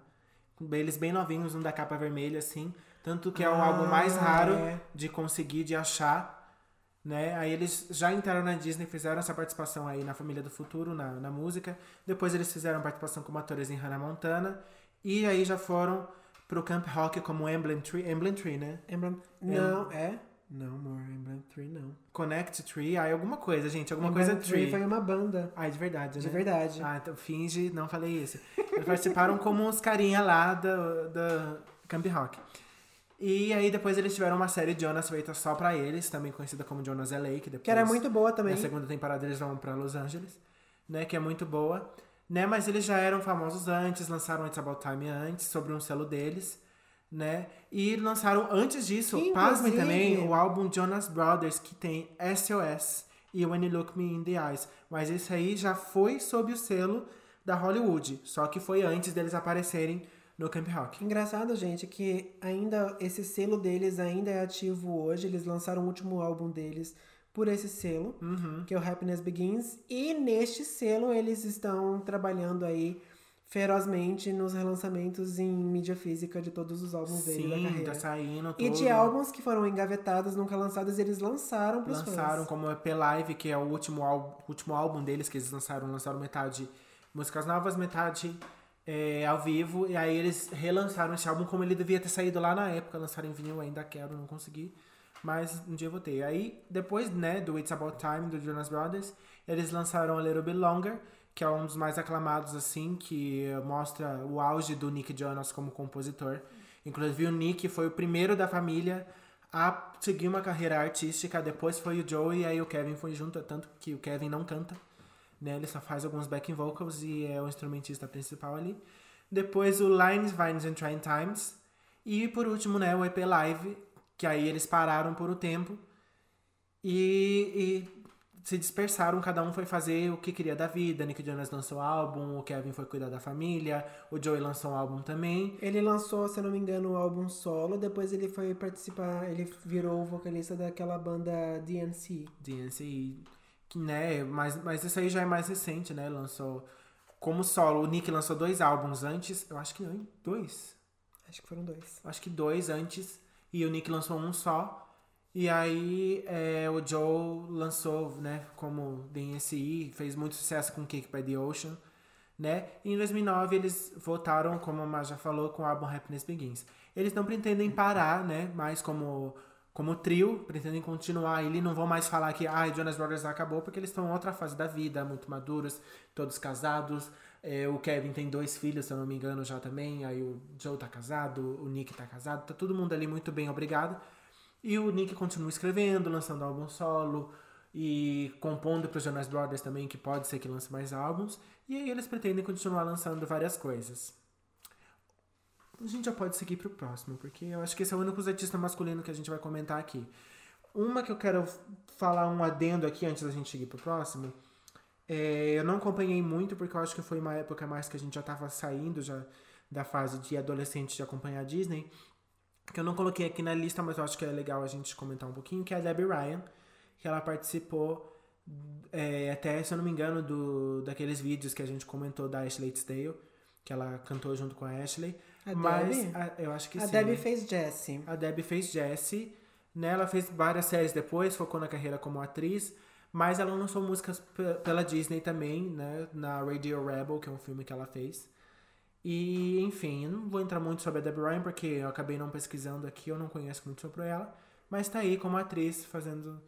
A: Eles bem novinhos, um da capa vermelha, assim. Tanto que é o
B: Ah,
A: álbum mais raro
B: é.
A: de conseguir, de achar. Né? Aí eles já entraram na Disney, fizeram essa participação aí na Família do Futuro, na, na música. Depois eles fizeram participação como atores em Hannah Montana. E aí já foram pro Camp Rock como Emblem Tree. Emblem Tree, né?
B: Emblem... Não, é? Não, amor, Emblem Tree não.
A: Connect Tree, aí alguma coisa, gente. Alguma
B: Emblem
A: coisa Tree.
B: foi uma banda.
A: Ah, de verdade,
B: De
A: né?
B: verdade.
A: Ah, então finge, não falei isso. Eles participaram como uns carinha lá da, da Camp Rock. E aí depois eles tiveram uma série Jonas feita só pra eles, também conhecida como Jonas LA, que depois
B: Que era muito boa também.
A: na segunda temporada eles vão pra Los Angeles, né, que é muito boa, né, mas eles já eram famosos antes, lançaram It's About Time antes, sobre um selo deles, né, e lançaram antes disso,
B: Inclusive-
A: pasmem também, o álbum Jonas Brothers, que tem SOS e When You Look Me in the Eyes, mas esse aí já foi sob o selo da Hollywood, só que foi antes deles aparecerem no Camp Rock.
B: Engraçado, gente, que ainda esse selo deles ainda é ativo hoje. Eles lançaram o último álbum deles por esse selo,
A: Uhum.
B: que é o Happiness Begins. E neste selo eles estão trabalhando aí ferozmente nos relançamentos em mídia física de todos os álbuns dele da
A: Sim,
B: carreira.
A: tá saindo tudo.
B: E de álbuns que foram engavetados, nunca lançados, eles lançaram pros
A: lançaram
B: fãs.
A: como EP Live, que é o último, álbum, último álbum deles que eles lançaram. Lançaram metade músicas novas, metade é, ao vivo. E aí eles relançaram esse álbum como ele devia ter saído lá na época. Lançaram em vinil, ainda quero, não consegui. Mas um dia eu vou ter. Aí, depois, né, do It's About Time, do Jonas Brothers, eles lançaram A Little Bit Longer, que é um dos mais aclamados, assim, que mostra o auge do Nick Jonas como compositor. Inclusive, o Nick foi o primeiro da família a seguir uma carreira artística. Depois foi o Joey e aí o Kevin foi junto, tanto que o Kevin não canta. Né? Ele só faz alguns backing vocals e é o instrumentista principal ali. Depois o Lines, Vines and Trying Times. E por último, né, o EP Live, que aí eles pararam por um tempo. E, e se dispersaram, cada um foi fazer o que queria da vida. Nick Jonas lançou álbum, o Kevin foi cuidar da família, o Joey lançou um álbum também.
B: Ele lançou, se eu não me engano, um álbum solo, depois ele foi participar, ele virou o vocalista daquela banda DNC.
A: DNC, né, mas, mas isso aí já é mais recente, né? Lançou como solo. O Nick lançou dois álbuns antes, eu acho que não, dois.
B: Acho que foram dois.
A: Acho que dois antes, e o Nick lançou um só. E aí é, o Joe lançou, né, como DNSI, fez muito sucesso com Cake by the Ocean, né? E em 2009 eles voltaram, como a Mar já falou, com o álbum Happiness Begins. Eles não pretendem parar, né, mais como como trio, pretendem continuar. Eles não vão mais falar que ah, Jonas Brothers acabou, porque eles estão em outra fase da vida, muito maduros, todos casados. É, o Kevin tem dois filhos, se eu não me engano, já também. Aí o Joe tá casado, o Nick tá casado, tá todo mundo ali muito bem, obrigado. E o Nick continua escrevendo, lançando álbum solo e compondo para os Jonas Brothers também, que pode ser que lance mais álbuns. E aí eles pretendem continuar lançando várias coisas. A gente já pode seguir pro próximo, porque eu acho que esse é o único artista masculino que a gente vai comentar aqui. Uma que eu quero falar um adendo aqui antes da gente seguir pro próximo. É, eu não acompanhei muito, porque eu acho que foi uma época mais que a gente já estava saindo já da fase de adolescente de acompanhar a Disney que eu não coloquei aqui na lista, mas eu acho que é legal a gente comentar um pouquinho, que é a Debbie Ryan, que ela participou é, até, se eu não me engano, do, daqueles vídeos que a gente comentou da Ashley Tisdale, que ela cantou junto com a Ashley.
B: A
A: mas
B: Debbie?
A: a- eu acho que
B: a
A: sim.
B: Debbie fez Jessie.
A: A Debbie fez Jessie, né? Ela fez várias séries depois, focou na carreira como atriz, mas ela lançou músicas pe- pela Disney também, né? Na Radio Rebel, que é um filme que ela fez. E, enfim, eu não vou entrar muito sobre a Debbie Ryan, porque eu acabei não pesquisando aqui, eu não conheço muito sobre ela. Mas tá aí como atriz, fazendo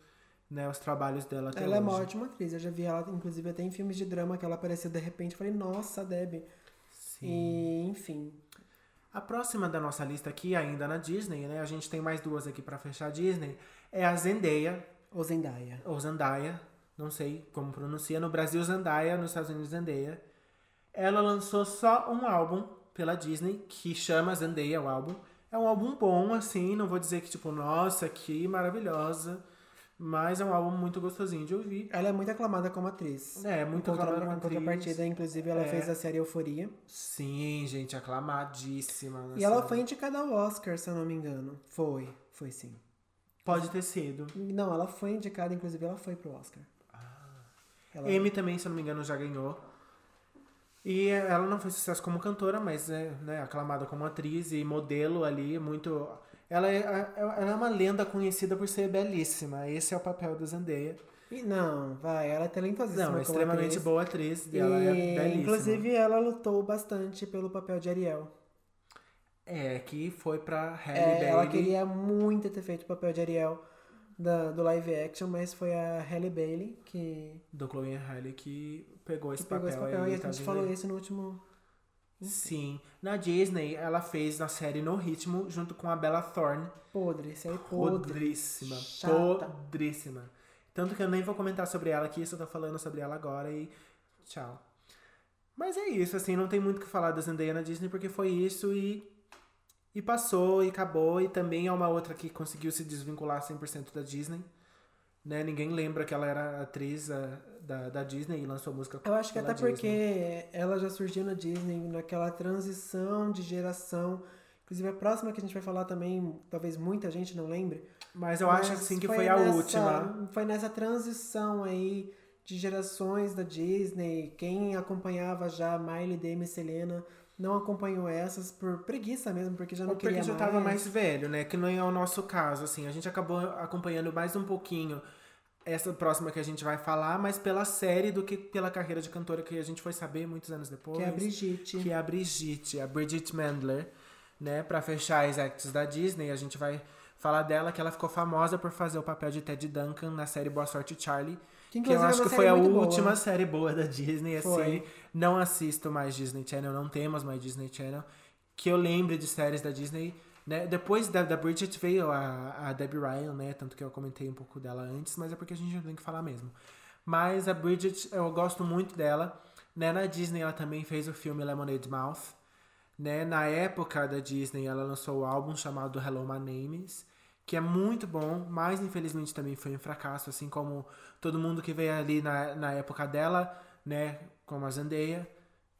A: né, os trabalhos dela até
B: ela é uma
A: hoje.
B: ótima atriz. Eu já vi ela, inclusive, até em filmes de drama que ela apareceu de repente. Eu falei, nossa, Debbie.
A: Sim.
B: E, enfim.
A: A próxima da nossa lista aqui, ainda na Disney, né? A gente tem mais duas aqui pra fechar a Disney. É a Zendaya,
B: Ou Zendaya.
A: ou Zendaya, não sei como pronuncia. No Brasil, Zendaya, nos Estados Unidos, Zendaya. Ela lançou só um álbum pela Disney, que chama Zendaya, o álbum. É um álbum bom, assim, não vou dizer que, tipo, nossa, que maravilhosa. Mas é um álbum muito gostosinho de ouvir.
B: Ela é muito aclamada como atriz.
A: É, muito
B: em contra-
A: aclamada como atriz.
B: inclusive, ela
A: É.
B: fez a série Euforia.
A: Sim, gente, aclamadíssima.
B: E ela foi indicada ao Oscar, se eu não me engano. Foi, foi sim.
A: Pode ter sido.
B: Não, ela foi indicada, inclusive ela foi pro Oscar. Ela-
A: Amy também, se eu não me engano, já ganhou. E ela não fez sucesso como cantora, mas é né, aclamada como atriz e modelo ali, muito. Ela é, ela é uma lenda conhecida por ser belíssima. Esse é o papel da Zendaya.
B: E não, vai, ela é talentosíssima.
A: Não, é extremamente
B: atriz.
A: boa atriz. E ela é belíssima.
B: Inclusive, ela lutou bastante pelo papel de Ariel.
A: É, que foi pra Halle
B: É,
A: Bailey.
B: ela queria muito ter feito o papel de Ariel da, do live action, mas foi a Halle Bailey que,
A: Do Chloe Halle que pegou esse
B: que pegou
A: papel
B: esse papel.
A: aí.
B: E a
A: tá
B: gente falou
A: aí?
B: isso no último.
A: Sim. Na Disney, ela fez a série No Ritmo junto com a Bella Thorne.
B: Podre, série podre.
A: Podríssima.
B: Chata.
A: Podríssima. Tanto que eu nem vou comentar sobre ela aqui, só tô falando sobre ela agora e tchau. Mas é isso, assim, não tem muito o que falar da Zendaya na Disney, porque foi isso e, e passou e acabou. E também é uma outra que conseguiu se desvincular 100% da Disney. Né? Ninguém lembra que ela era atriz ah, da, da Disney e lançou música
B: Eu acho que até porque ela já surgiu na Disney naquela transição de geração. Inclusive, a próxima que a gente vai falar também, talvez muita gente não lembre.
A: Mas eu
B: mas
A: acho assim que foi, a
B: nessa-
A: última.
B: Foi nessa transição aí de gerações da Disney. Quem acompanhava já Miley, Demi e Selena não acompanhou essas por preguiça mesmo, porque já não
A: Ou porque
B: queria
A: já
B: mais.
A: tava mais velho, né? Que não é o nosso caso, assim. A gente acabou acompanhando mais um pouquinho essa próxima que a gente vai falar, mas pela série do que pela carreira de cantora que a gente foi saber muitos anos depois.
B: Que é a Brigitte.
A: Que é a Brigitte, a Bridget Mandler, né? Pra fechar as acts da Disney, a gente vai falar dela que ela ficou famosa por fazer o papel de Ted Duncan na série Boa Sorte Charlie.
B: Que,
A: Que eu
B: é
A: acho que foi a
B: muito boa.
A: última série boa da Disney, assim.
B: Foi.
A: Não assisto mais Disney Channel, não temos mais Disney Channel. Que eu lembre de séries da Disney. Né? Depois da, da Bridget veio a, a Debbie Ryan, né? Tanto que eu comentei um pouco dela antes, mas é porque a gente não tem que falar mesmo. Mas a Bridget, eu gosto muito dela. Né? Na Disney ela também fez o filme Lemonade Mouth. Né? Na época da Disney ela lançou o álbum chamado Hello My Name Is, que é muito bom, mas infelizmente também foi um fracasso, assim como todo mundo que veio ali na, na época dela, né, como a Zendaya,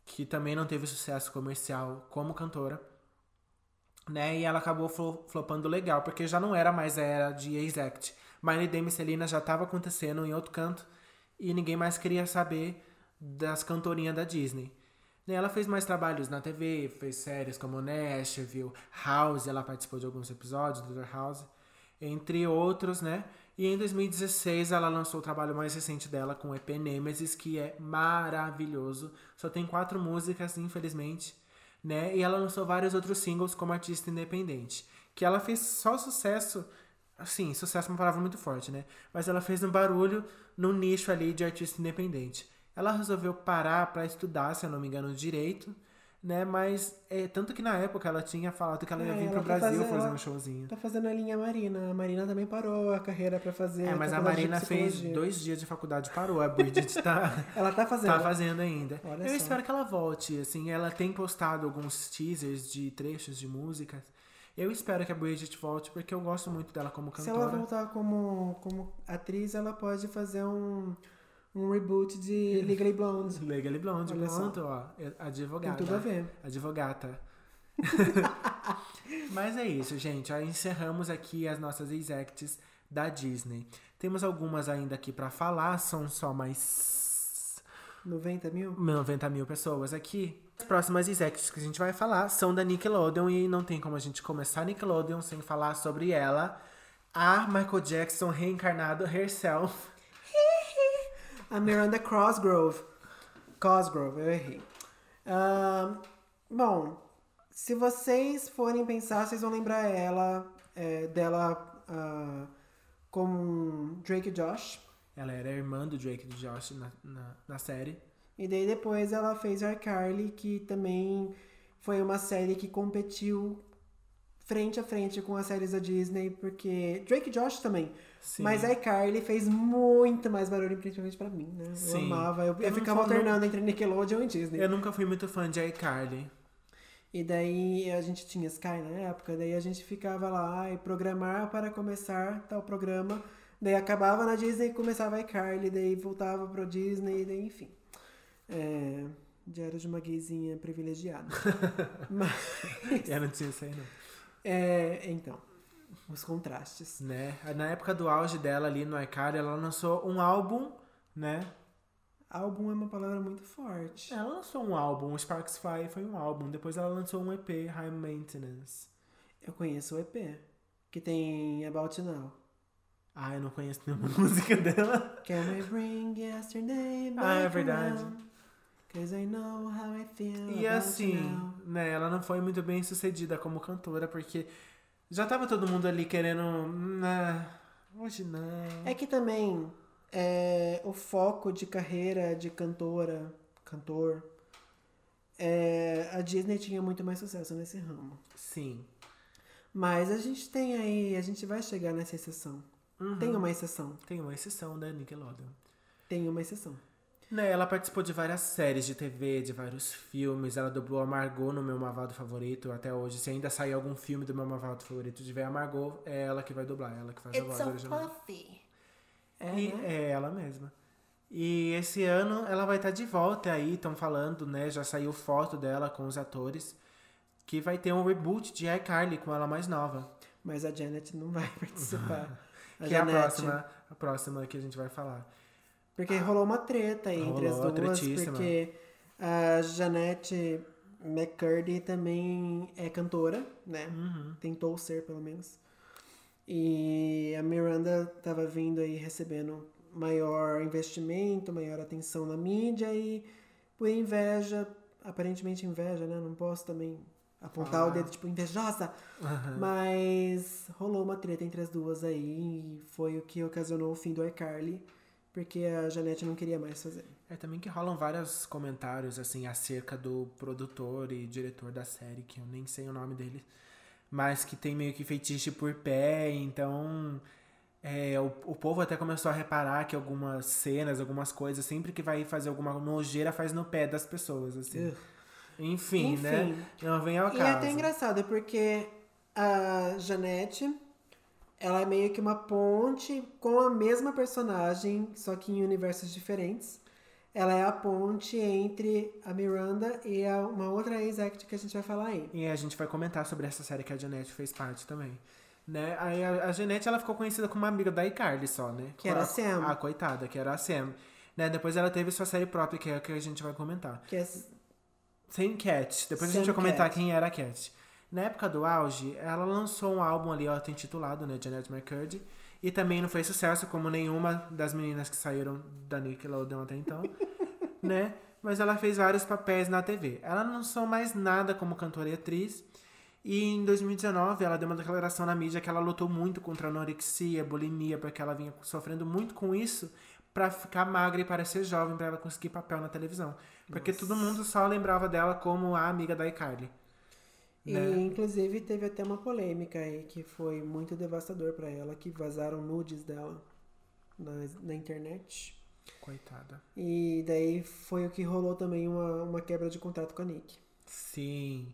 A: que também não teve sucesso comercial como cantora, né, e ela acabou flopando legal, porque já não era mais a era de Exact. Miley Dame Selena já estava acontecendo em outro canto e ninguém mais queria saber das cantorinhas da Disney. Né, ela fez mais trabalhos na TV, fez séries como Nashville, House, ela participou de alguns episódios do The House entre outros, né? E em 2016 ela lançou o trabalho mais recente dela com o EP Nemesis, que é maravilhoso. Só tem quatro músicas, infelizmente, né? E ela lançou vários outros singles como artista independente. Que ela fez só sucesso, assim, sucesso é uma palavra muito forte, né? Mas ela fez um barulho no nicho ali de artista independente. Ela resolveu parar para estudar, se eu não me engano, direito né? Mas é, tanto que na época ela tinha falado que ela ia é, vir pro tá Brasil fazendo, fazer um showzinho.
B: Tá fazendo a linha Marina. A Marina também parou a carreira para fazer.
A: É, mas a Marina fez dois dias de faculdade parou. A Bridget tá.
B: ela tá fazendo.
A: Tá fazendo ainda. Olha Eu só. espero que ela volte. Assim, ela tem postado alguns teasers de trechos de músicas. Eu espero que a Bridget volte, porque eu gosto muito dela como cantora.
B: Se ela voltar como, como atriz, ela pode fazer um um reboot de Legally Blonde.
A: Legally Blonde, Olha pronto, ó. Advogada.
B: Tem tudo a ver.
A: Advogata. Mas é isso, gente. Aí encerramos aqui as nossas exacts da Disney. Temos algumas ainda aqui para falar, são só mais
B: 90 mil?
A: 90 mil pessoas aqui. As próximas exacts que a gente vai falar são da Nickelodeon e não tem como a gente começar Nickelodeon sem falar sobre ela. A Michael Jackson reencarnado herself
B: a Miranda Crossgrove. Cosgrove, eu errei. Uh, bom, se vocês forem pensar, vocês vão lembrar ela, é, dela uh, como Drake e Josh.
A: Ela era irmã do Drake e do Josh na, na, na série.
B: E daí depois ela fez iCarly, que também foi uma série que competiu frente a frente com as séries da Disney, porque Drake e Josh também. Sim. Mas a iCarly fez muito mais barulho, principalmente pra mim, né? Eu Sim. amava. Eu, eu, eu ficava alternando entre Nickelodeon e Disney.
A: Eu nunca fui muito fã de iCarly.
B: E daí a gente tinha Sky na época, daí a gente ficava lá e programar para começar tal programa. Daí acabava na Disney e começava a iCarly, daí voltava pro Disney, daí enfim. É, diário de uma gayzinha privilegiada.
A: Mas... Eu não tinha isso aí, não.
B: É, então, os contrastes.
A: Né? Na época do auge dela ali no iCarly, ela lançou um álbum, né?
B: Álbum é uma palavra muito forte.
A: Ela lançou um álbum, o Sparks Fly foi um álbum. Depois ela lançou um EP, High Maintenance.
B: Eu conheço o EP, que tem About Now.
A: Ah, eu não conheço nenhuma música dela.
B: Can we bring yesterday back
A: Ah, é verdade.
B: Cause I know how I feel
A: e assim, né, ela não foi muito bem sucedida como cantora, porque já tava todo mundo ali querendo. Hoje não.
B: É que também é, o foco de carreira de cantora, cantor, é, a Disney tinha muito mais sucesso nesse ramo.
A: Sim.
B: Mas a gente tem aí, a gente vai chegar nessa exceção. Uhum. Tem uma exceção.
A: Tem uma exceção da Nickelodeon.
B: Tem uma exceção.
A: Né, ela participou de várias séries de TV, de vários filmes. Ela dublou a Margot no meu Mavado favorito até hoje. Se ainda sair algum filme do meu Mavado favorito de ver a Margot, é ela que vai dublar, ela que faz
B: It's
A: a voz
B: so
A: original.
B: Puffy.
A: É, e, né? é ela mesma. E esse ano ela vai estar tá de volta aí, estão falando, né? Já saiu foto dela com os atores. Que vai ter um reboot de iCarly com ela mais nova.
B: Mas a Janet não vai participar.
A: que é a próxima, a próxima que a gente vai falar.
B: Porque rolou uma treta aí entre as duas, porque a Janete McCurdy também é cantora, né?
A: Uhum.
B: Tentou ser, pelo menos. E a Miranda tava vindo aí recebendo maior investimento, maior atenção na mídia e por inveja, aparentemente inveja, né? Não posso também apontar ah. o dedo tipo invejosa,
A: uhum.
B: mas rolou uma treta entre as duas aí e foi o que ocasionou o fim do iCarly porque a Janete não queria mais fazer.
A: É também que rolam vários comentários assim acerca do produtor e diretor da série, que eu nem sei o nome dele, mas que tem meio que feitiço por pé, então é, o, o povo até começou a reparar que algumas cenas, algumas coisas, sempre que vai fazer alguma nojeira, faz no pé das pessoas, assim. Enfim, Enfim, né? Não vem ao caso.
B: E é até engraçado, porque a Janete ela é meio que uma ponte com a mesma personagem, só que em universos diferentes. Ela é a ponte entre a Miranda e a, uma outra ex-act que a gente vai falar aí.
A: E a gente vai comentar sobre essa série que a Janete fez parte também. Né? Aí a, a Janete ela ficou conhecida como uma amiga da iCarly só, né?
B: Que era a
A: a
B: Sam.
A: A coitada, que era a Sam. Né? Depois ela teve sua série própria, que é a que a gente vai comentar.
B: Que é,
A: Sem Cat. Depois a
B: Sam
A: gente vai comentar
B: Cat.
A: quem era a Cat. Na época do auge, ela lançou um álbum ali, ó, tem titulado, né? Janet McCurdy. E também não foi sucesso, como nenhuma das meninas que saíram da Nickelodeon até então, né? Mas ela fez vários papéis na TV. Ela não lançou mais nada como cantora e atriz. E em 2019, ela deu uma declaração na mídia que ela lutou muito contra a anorexia, bulimia, porque ela vinha sofrendo muito com isso pra ficar magra e parecer jovem, pra ela conseguir papel na televisão. Porque todo mundo só lembrava dela como a amiga da iCarly.
B: E
A: Né?
B: inclusive teve até uma polêmica aí que foi muito devastador pra ela, que vazaram nudes dela na, na internet.
A: Coitada.
B: E daí foi o que rolou também uma, uma quebra de contrato com a Nick.
A: Sim.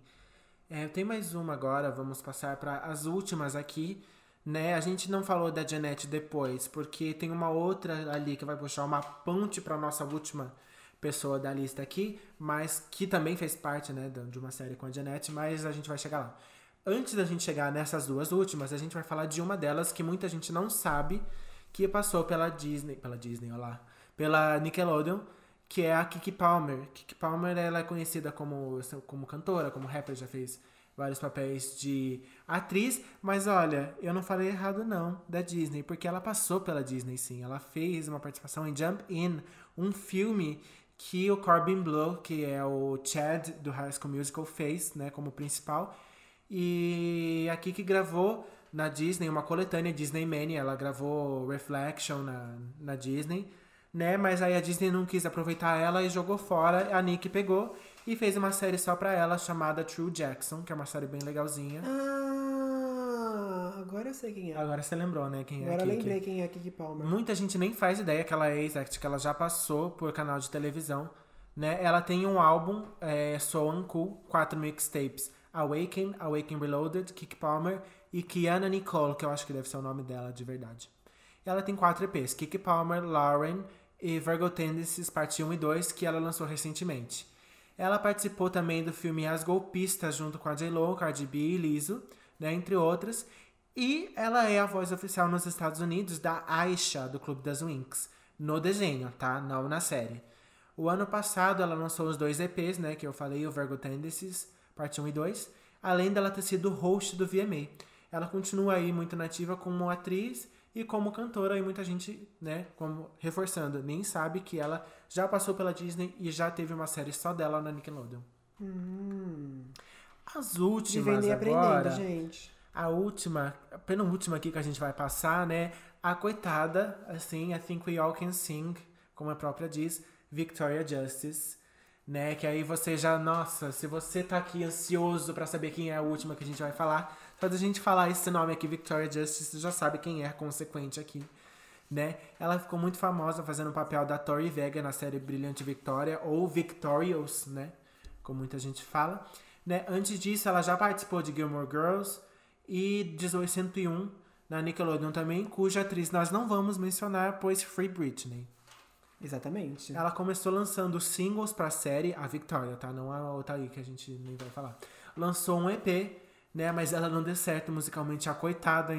A: É, tem mais uma agora, vamos passar para as últimas aqui, né? A gente não falou da Janete depois, porque tem uma outra ali que vai puxar uma ponte para nossa última pessoa da lista aqui, mas que também fez parte, né, de uma série com a Janete, mas a gente vai chegar lá. Antes da gente chegar nessas duas últimas, a gente vai falar de uma delas que muita gente não sabe, que passou pela Disney, pela Disney, olha lá, pela Nickelodeon, que é a Kiki Palmer. Kiki Palmer ela é conhecida como, como cantora, como rapper, já fez vários papéis de atriz, mas olha, eu não falei errado não, da Disney, porque ela passou pela Disney sim. Ela fez uma participação em Jump In, um filme que o Corbin Blow, que é o Chad do High School Musical, fez, né, como principal. E a Kiki gravou na Disney uma coletânea Disney Mania, ela gravou Reflection na, na Disney, né? Mas aí a Disney não quis aproveitar ela e jogou fora. A Nick pegou e fez uma série só pra ela chamada True Jackson, que é uma série bem legalzinha.
B: Ah, agora eu sei quem é.
A: Agora você lembrou, né? Quem é
B: Agora eu
A: Kiki.
B: lembrei quem é a Kiki Palmer.
A: Muita gente nem faz ideia que ela é ex-act, que ela já passou por canal de televisão, né? Ela tem um álbum, é, So Uncool, quatro mixtapes. Awaken, Awaken Reloaded, Kiki Palmer e Kiana Nicole, que eu acho que deve ser o nome dela de verdade. Ela tem quatro EPs, Kiki Palmer, Lauren e Virgo Tendencies, parte 1 e 2, que ela lançou recentemente. Ela participou também do filme As Golpistas, junto com a J-Lo, Cardi B e Lizzo, né, entre outras. E ela é a voz oficial nos Estados Unidos da Aisha, do Clube das Winx, no desenho, tá? Não na série. O ano passado ela lançou os dois EPs, né, que eu falei, o Virgo Tendencies, parte 1 e 2, além dela ter sido host do VMA. Ela continua aí muito nativa como atriz e como cantora, e muita gente, né, como reforçando, nem sabe que ela já passou pela Disney e já teve uma série só dela na Nickelodeon. As
B: De
A: últimas
B: vender
A: agora,
B: aprendendo, gente.
A: A última, a penúltima aqui que a gente vai passar, né? A coitada, assim, I Think We All Can Sing, como a própria diz, Victoria Justice, né? Que aí você já, nossa, se você tá aqui ansioso pra saber quem é a última que a gente vai falar, só da gente falar esse nome aqui, Victoria Justice, você já sabe quem é consequente aqui, né? Ela ficou muito famosa fazendo o papel da Tori Vega na série Brilhante Victoria, ou Victorious, né? Como muita gente fala. Né? Antes disso, ela já participou de Gilmore Girls e 1801 na Nickelodeon também, cuja atriz nós não vamos mencionar, pois Free Britney.
B: Exatamente.
A: Ela começou lançando singles pra série, a Victoria, tá? Não a outra aí que a gente nem vai falar. Lançou um EP, né? Mas ela não deu certo musicalmente, a coitada,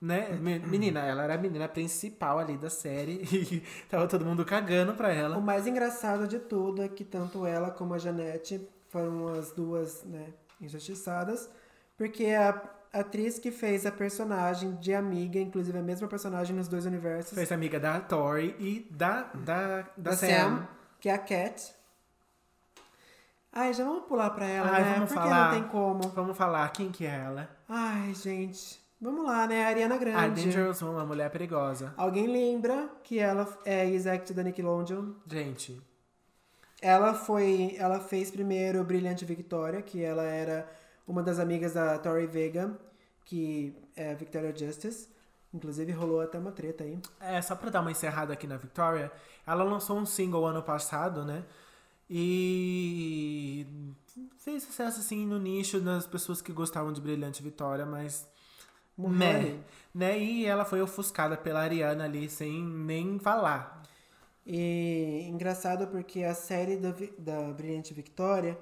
A: né? Me- Menina, ela era a menina principal ali da série e tava todo mundo cagando pra
B: O
A: ela.
B: mais engraçado de tudo é que tanto ela como a Janete foram as duas, né, injustiçadas, porque a atriz que fez a personagem de amiga, inclusive a mesma personagem nos dois universos,
A: Fez amiga da Tori e da, da, da,
B: da
A: Sam.
B: Sam, que é a Cat. Ai, já vamos pular pra ela,
A: Ai,
B: né?
A: vamos
B: Porque
A: falar.
B: não tem como.
A: Vamos falar quem que é ela.
B: Ai, gente. Vamos lá, né? A Ariana
A: A
B: Grande.
A: Dangerous Woman, a mulher perigosa.
B: Alguém lembra que ela é ex-act da Nickelodeon?
A: Gente,
B: Ela foi, ela fez primeiro Brilhante Victoria, que ela era uma das amigas da Tori Vega, que é a Victoria Justice. Inclusive rolou até uma treta aí.
A: É, só pra dar uma encerrada aqui na Victoria, ela lançou um single ano passado, né? E fez sucesso assim no nicho das pessoas que gostavam de Brilhante Vitória, mas
B: Muhammad.
A: né? E ela foi ofuscada pela Ariana ali sem nem falar.
B: E engraçado porque a série da, da Brilhante Victoria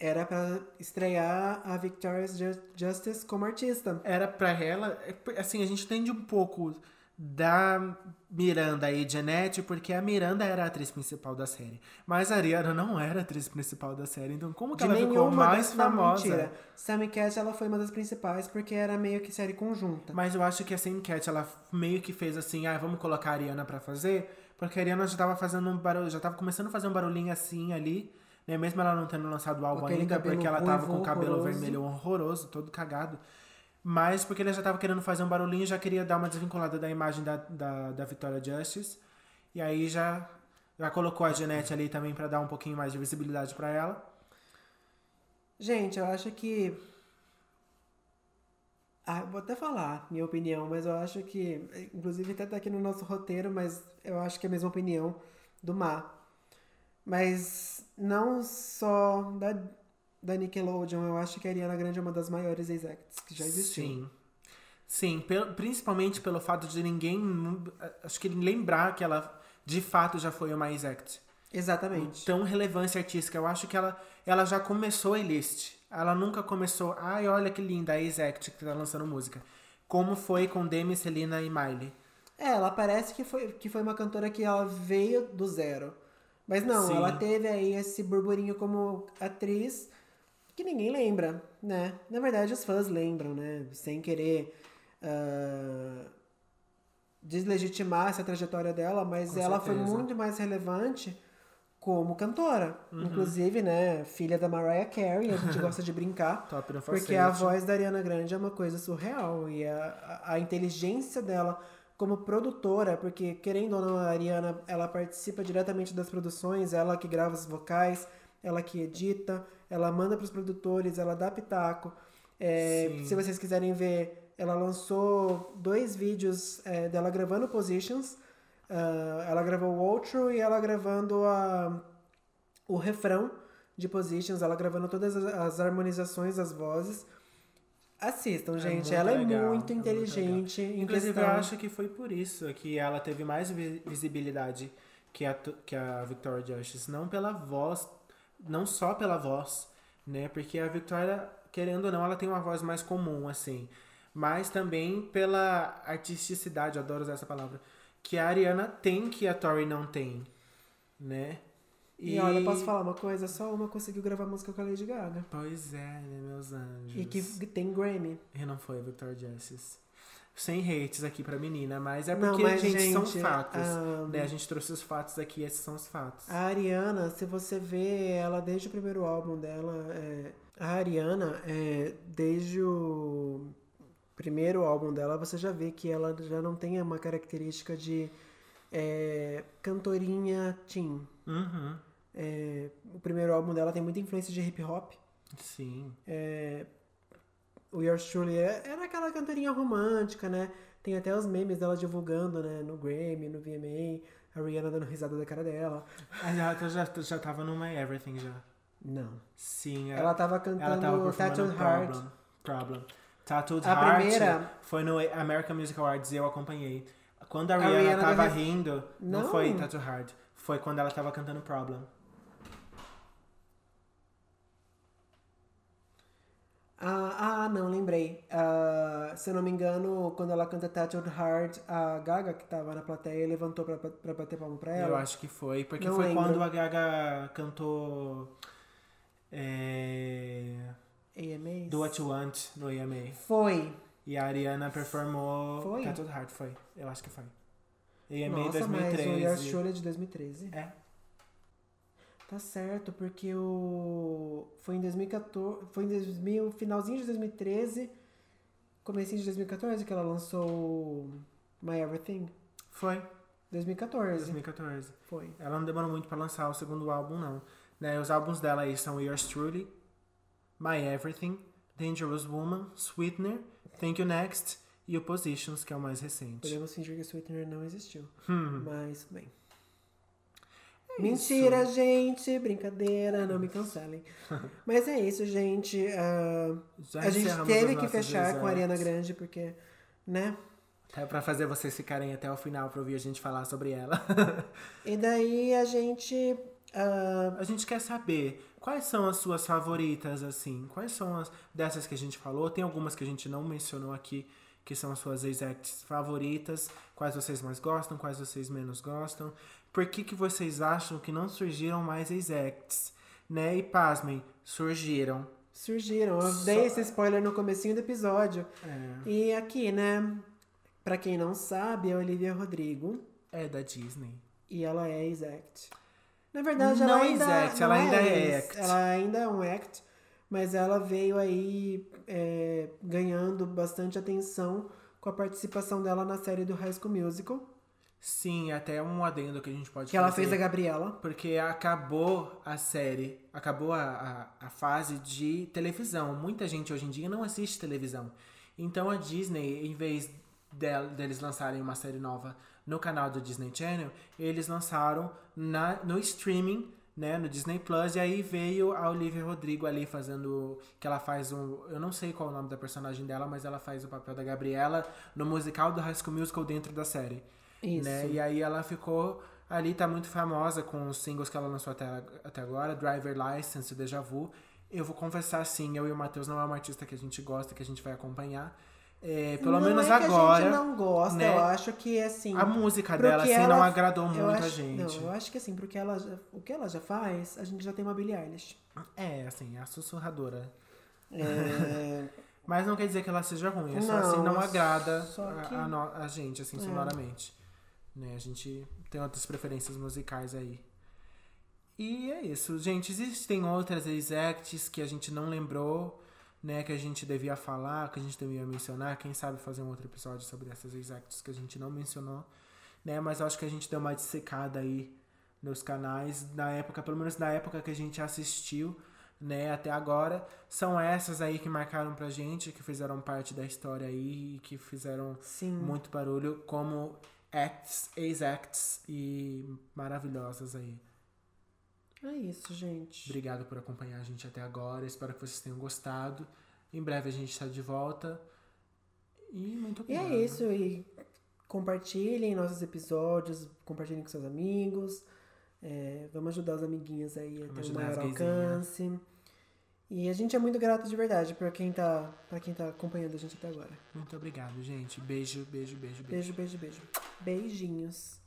B: era pra estrear a Victoria's Ju- Justice como artista.
A: Era pra ela, é, assim, a gente entende um pouco da Miranda e Janete, porque a Miranda era a atriz principal da série. Mas a Ariana não era a atriz principal da série, então como que
B: De
A: ela ficou mais famosa?
B: Mentira. Sammy Cat ela foi uma das principais porque era meio que série conjunta.
A: Mas eu acho que a Sam Cat, ela meio que fez assim, ah, vamos colocar a Ariana pra fazer, porque a Ariana já tava fazendo um barulho, já tava começando a fazer um barulhinho assim ali, né? Mesmo ela não tendo lançado o álbum
B: aquele
A: ainda, porque ela tava com o cabelo
B: horroroso.
A: vermelho horroroso, todo cagado. Mas porque ele já tava querendo fazer um barulhinho, já queria dar uma desvinculada da imagem da, da, da Victoria Justice. E aí já, já colocou a Jeanette ali também pra dar um pouquinho mais de visibilidade pra ela.
B: Gente, eu acho que. Ah, vou até falar minha opinião, mas eu acho que. Inclusive até tá aqui no nosso roteiro, mas eu acho que é a mesma opinião do Mar. Mas não só da, da Nickelodeon, eu acho que a Ariana Grande é uma das maiores ex-acts que já existiu.
A: Sim. Sim, pelo- principalmente pelo fato de ninguém. Acho que lembrar que ela de fato já foi uma ex-act.
B: Exatamente.
A: Tão relevância artística. Eu acho que ela, ela já começou a list. Ela nunca começou. Ai, olha que linda, a ex-act que tá lançando música. Como foi com Demi, Selena e Miley.
B: É, ela parece que foi, que foi uma cantora que ela veio do zero. Mas não,
A: Sim.
B: ela teve aí esse burburinho como atriz que ninguém lembra, né? Na verdade, os fãs lembram, né? Sem querer ah, deslegitimar essa trajetória dela, mas
A: Com
B: ela foi
A: certeza.
B: muito mais relevante como cantora.
A: Uhum.
B: Inclusive, né? Filha da Mariah Carey, a gente gosta de brincar.
A: Top no
B: Porque a voz da Ariana Grande é uma coisa surreal e a, a inteligência dela como produtora, porque querendo ou não, a Ariana ela participa diretamente das produções, ela que grava os vocais, ela que edita, ela manda para os produtores, ela dá pitaco. É, se vocês quiserem ver, ela lançou dois vídeos é, dela gravando Positions. Ah, ela gravou o outro e ela gravando a, o refrão de Positions, ela gravando todas as, as harmonizações das vozes. Assistam, gente.
A: muito
B: ela é
A: legal, é
B: muito
A: muito
B: inteligente. em
A: Inclusive,
B: questão-
A: eu acho que foi por isso que ela teve mais vi- visibilidade que a, que a Victoria Justice. Não pela voz, não só pela voz, né? Porque a Victoria, querendo ou não, ela tem uma voz mais comum, assim. Mas também pela artisticidade, adoro usar essa palavra, que a Ariana tem que a Tori não tem, né?
B: E, olha, posso falar uma coisa? Só uma conseguiu gravar música com a Lady Gaga.
A: Pois é, né, meus anjos.
B: E que tem Grammy.
A: E não foi a Victoria Justice. Sem hates aqui pra menina, mas é
B: Não,
A: porque,
B: mas,
A: gente, são
B: gente,
A: fatos.
B: ah,
A: né? A gente trouxe os fatos aqui, esses são os fatos.
B: A Ariana, se você vê ela desde o primeiro álbum dela, é, a Ariana, é, desde o primeiro álbum dela, você já vê que ela já não tem uma característica de é, cantorinha teen.
A: Uhum.
B: É, o primeiro álbum dela tem muita influência de hip hop.
A: Sim.
B: É, o Yours Truly é- era aquela cantorinha romântica, né? Tem até os memes dela divulgando, né? No Grammy, no VMA, a Rihanna dando risada da cara dela.
A: Ela tá- já, já tava no My Everything já.
B: Não.
A: Sim,
B: Ela tava
A: ela
B: cantando
A: tava performando
B: Tattooed Heart.
A: Problem. Problem. Tattooed
B: A
A: Heart
B: primeira-
A: foi no American Music Awards e eu acompanhei. Quando a
B: A
A: Rihanna,
B: Rihanna
A: tava
B: deve-
A: rindo, não,
B: Não.
A: foi Tattooed Heart. Foi quando ela tava cantando Problem.
B: Ah, ah, não, lembrei. Ah, se eu não me engano, quando ela canta Tattooed Heart, a Gaga, que tava na plateia, levantou pra, pra bater palma pra ela.
A: Eu acho que foi, porque
B: Não
A: foi
B: lembro.
A: quando a Gaga cantou é,
B: AMAs?
A: Do What You Want no AMA.
B: Foi.
A: E a Ariana performou
B: Foi?
A: Tattooed Heart, foi. Eu acho que foi. AMA
B: Nossa, mas o
A: 2013.
B: Truly é de 2013.
A: É.
B: Tá certo, porque o. Foi em 2014. Foi em 2000, finalzinho de 2013, comecinho de 2014 que ela lançou My Everything.
A: Foi,
B: 2014.
A: 2014.
B: Foi.
A: Ela não demorou muito pra lançar o segundo álbum, não. Né, os álbuns dela aí são Yours Truly, My Everything, Dangerous Woman, Sweetener, Thank You Next e o Positions, que é o mais recente.
B: Podemos fingir que Sweetener não existiu.
A: Hum.
B: Mas, bem. Mentira, gente. Brincadeira, não me cancelem. Mas é isso, gente. Uh, a gente teve que fechar com a Ariana Grande, porque, né?
A: É pra fazer vocês ficarem até o final pra ouvir a gente falar sobre ela.
B: e daí a gente. Uh...
A: A gente quer saber quais são as suas favoritas, assim. Quais são as dessas que a gente falou? Tem algumas que a gente não mencionou aqui, que são as suas ex-acts favoritas. Quais vocês mais gostam, quais vocês menos gostam. Por que, que vocês acham que não surgiram mais ex-acts? Né? E pasmem, surgiram.
B: Surgiram. Eu Só... dei esse spoiler no comecinho do episódio.
A: É.
B: E aqui, né? Pra quem não sabe, a Olivia Rodrigo.
A: É da Disney.
B: E ela é ex-act. Na verdade,
A: não
B: ela ainda,
A: act, ela ainda é,
B: é
A: act.
B: Ela ainda é um act, mas ela veio aí é, ganhando bastante atenção com a participação dela na série do High School Musical.
A: Sim, até um adendo que a gente pode
B: que ela fez a Gabriela.
A: Porque acabou a série, acabou a, a, a, fase de televisão. Muita gente hoje em dia não assiste televisão. Então a Disney, em vez del, deles lançarem uma série nova no canal do Disney Channel, eles lançaram na, no streaming, né, no Disney Plus, e aí veio a Olivia Rodrigo ali fazendo. Que ela faz um. Eu não sei qual é o nome da personagem dela, mas ela faz o papel da Gabriela no musical do High School Musical dentro da série.
B: Isso.
A: Né? E aí ela ficou ali, tá muito famosa com os singles que ela lançou até, até agora, Driver License, Deja Vu. Eu vou confessar sim, eu e o Matheus não é uma artista que a gente gosta, que a gente vai acompanhar. É, pelo
B: não
A: menos
B: é
A: agora.
B: a gente não gosta,
A: né?
B: eu acho que assim.
A: A música dela, assim,
B: ela,
A: não agradou muito
B: acho,
A: a gente.
B: Não, eu acho que assim, porque ela o que ela já faz, a gente já tem uma Billie Eilish.
A: É, assim, a sussurradora.
B: É...
A: Mas não quer dizer que ela seja ruim, é só
B: não,
A: assim, não agrada
B: que...
A: a, a, a, gente, assim,
B: é.
A: sonoramente. Né? A gente tem outras preferências musicais aí. E é isso, gente. Existem outras ex-acts que a gente não lembrou né, que a gente devia falar, que a gente devia mencionar. Quem sabe fazer um outro episódio sobre essas exacts que a gente não mencionou, né? Mas acho que a gente deu uma dissecada aí nos canais na época, pelo menos na época que a gente assistiu, né, até agora, são essas aí que marcaram pra gente, que fizeram parte da história aí e que fizeram
B: Sim.
A: muito barulho como acts, ex-acts e maravilhosas aí.
B: É isso, gente.
A: Obrigado por acompanhar a gente até agora. Espero que vocês tenham gostado. Em breve a gente está de volta. E muito obrigado.
B: E é isso. E compartilhem nossos episódios, compartilhem com seus amigos. É, vamos ajudar os amiguinhos aí a ter um maior alcance. E a gente é muito grato de verdade para quem tá, pra quem tá acompanhando a gente até agora.
A: Muito obrigado, gente. Beijo, beijo, beijo,
B: beijo. Beijo, beijo, beijo. Beijinhos.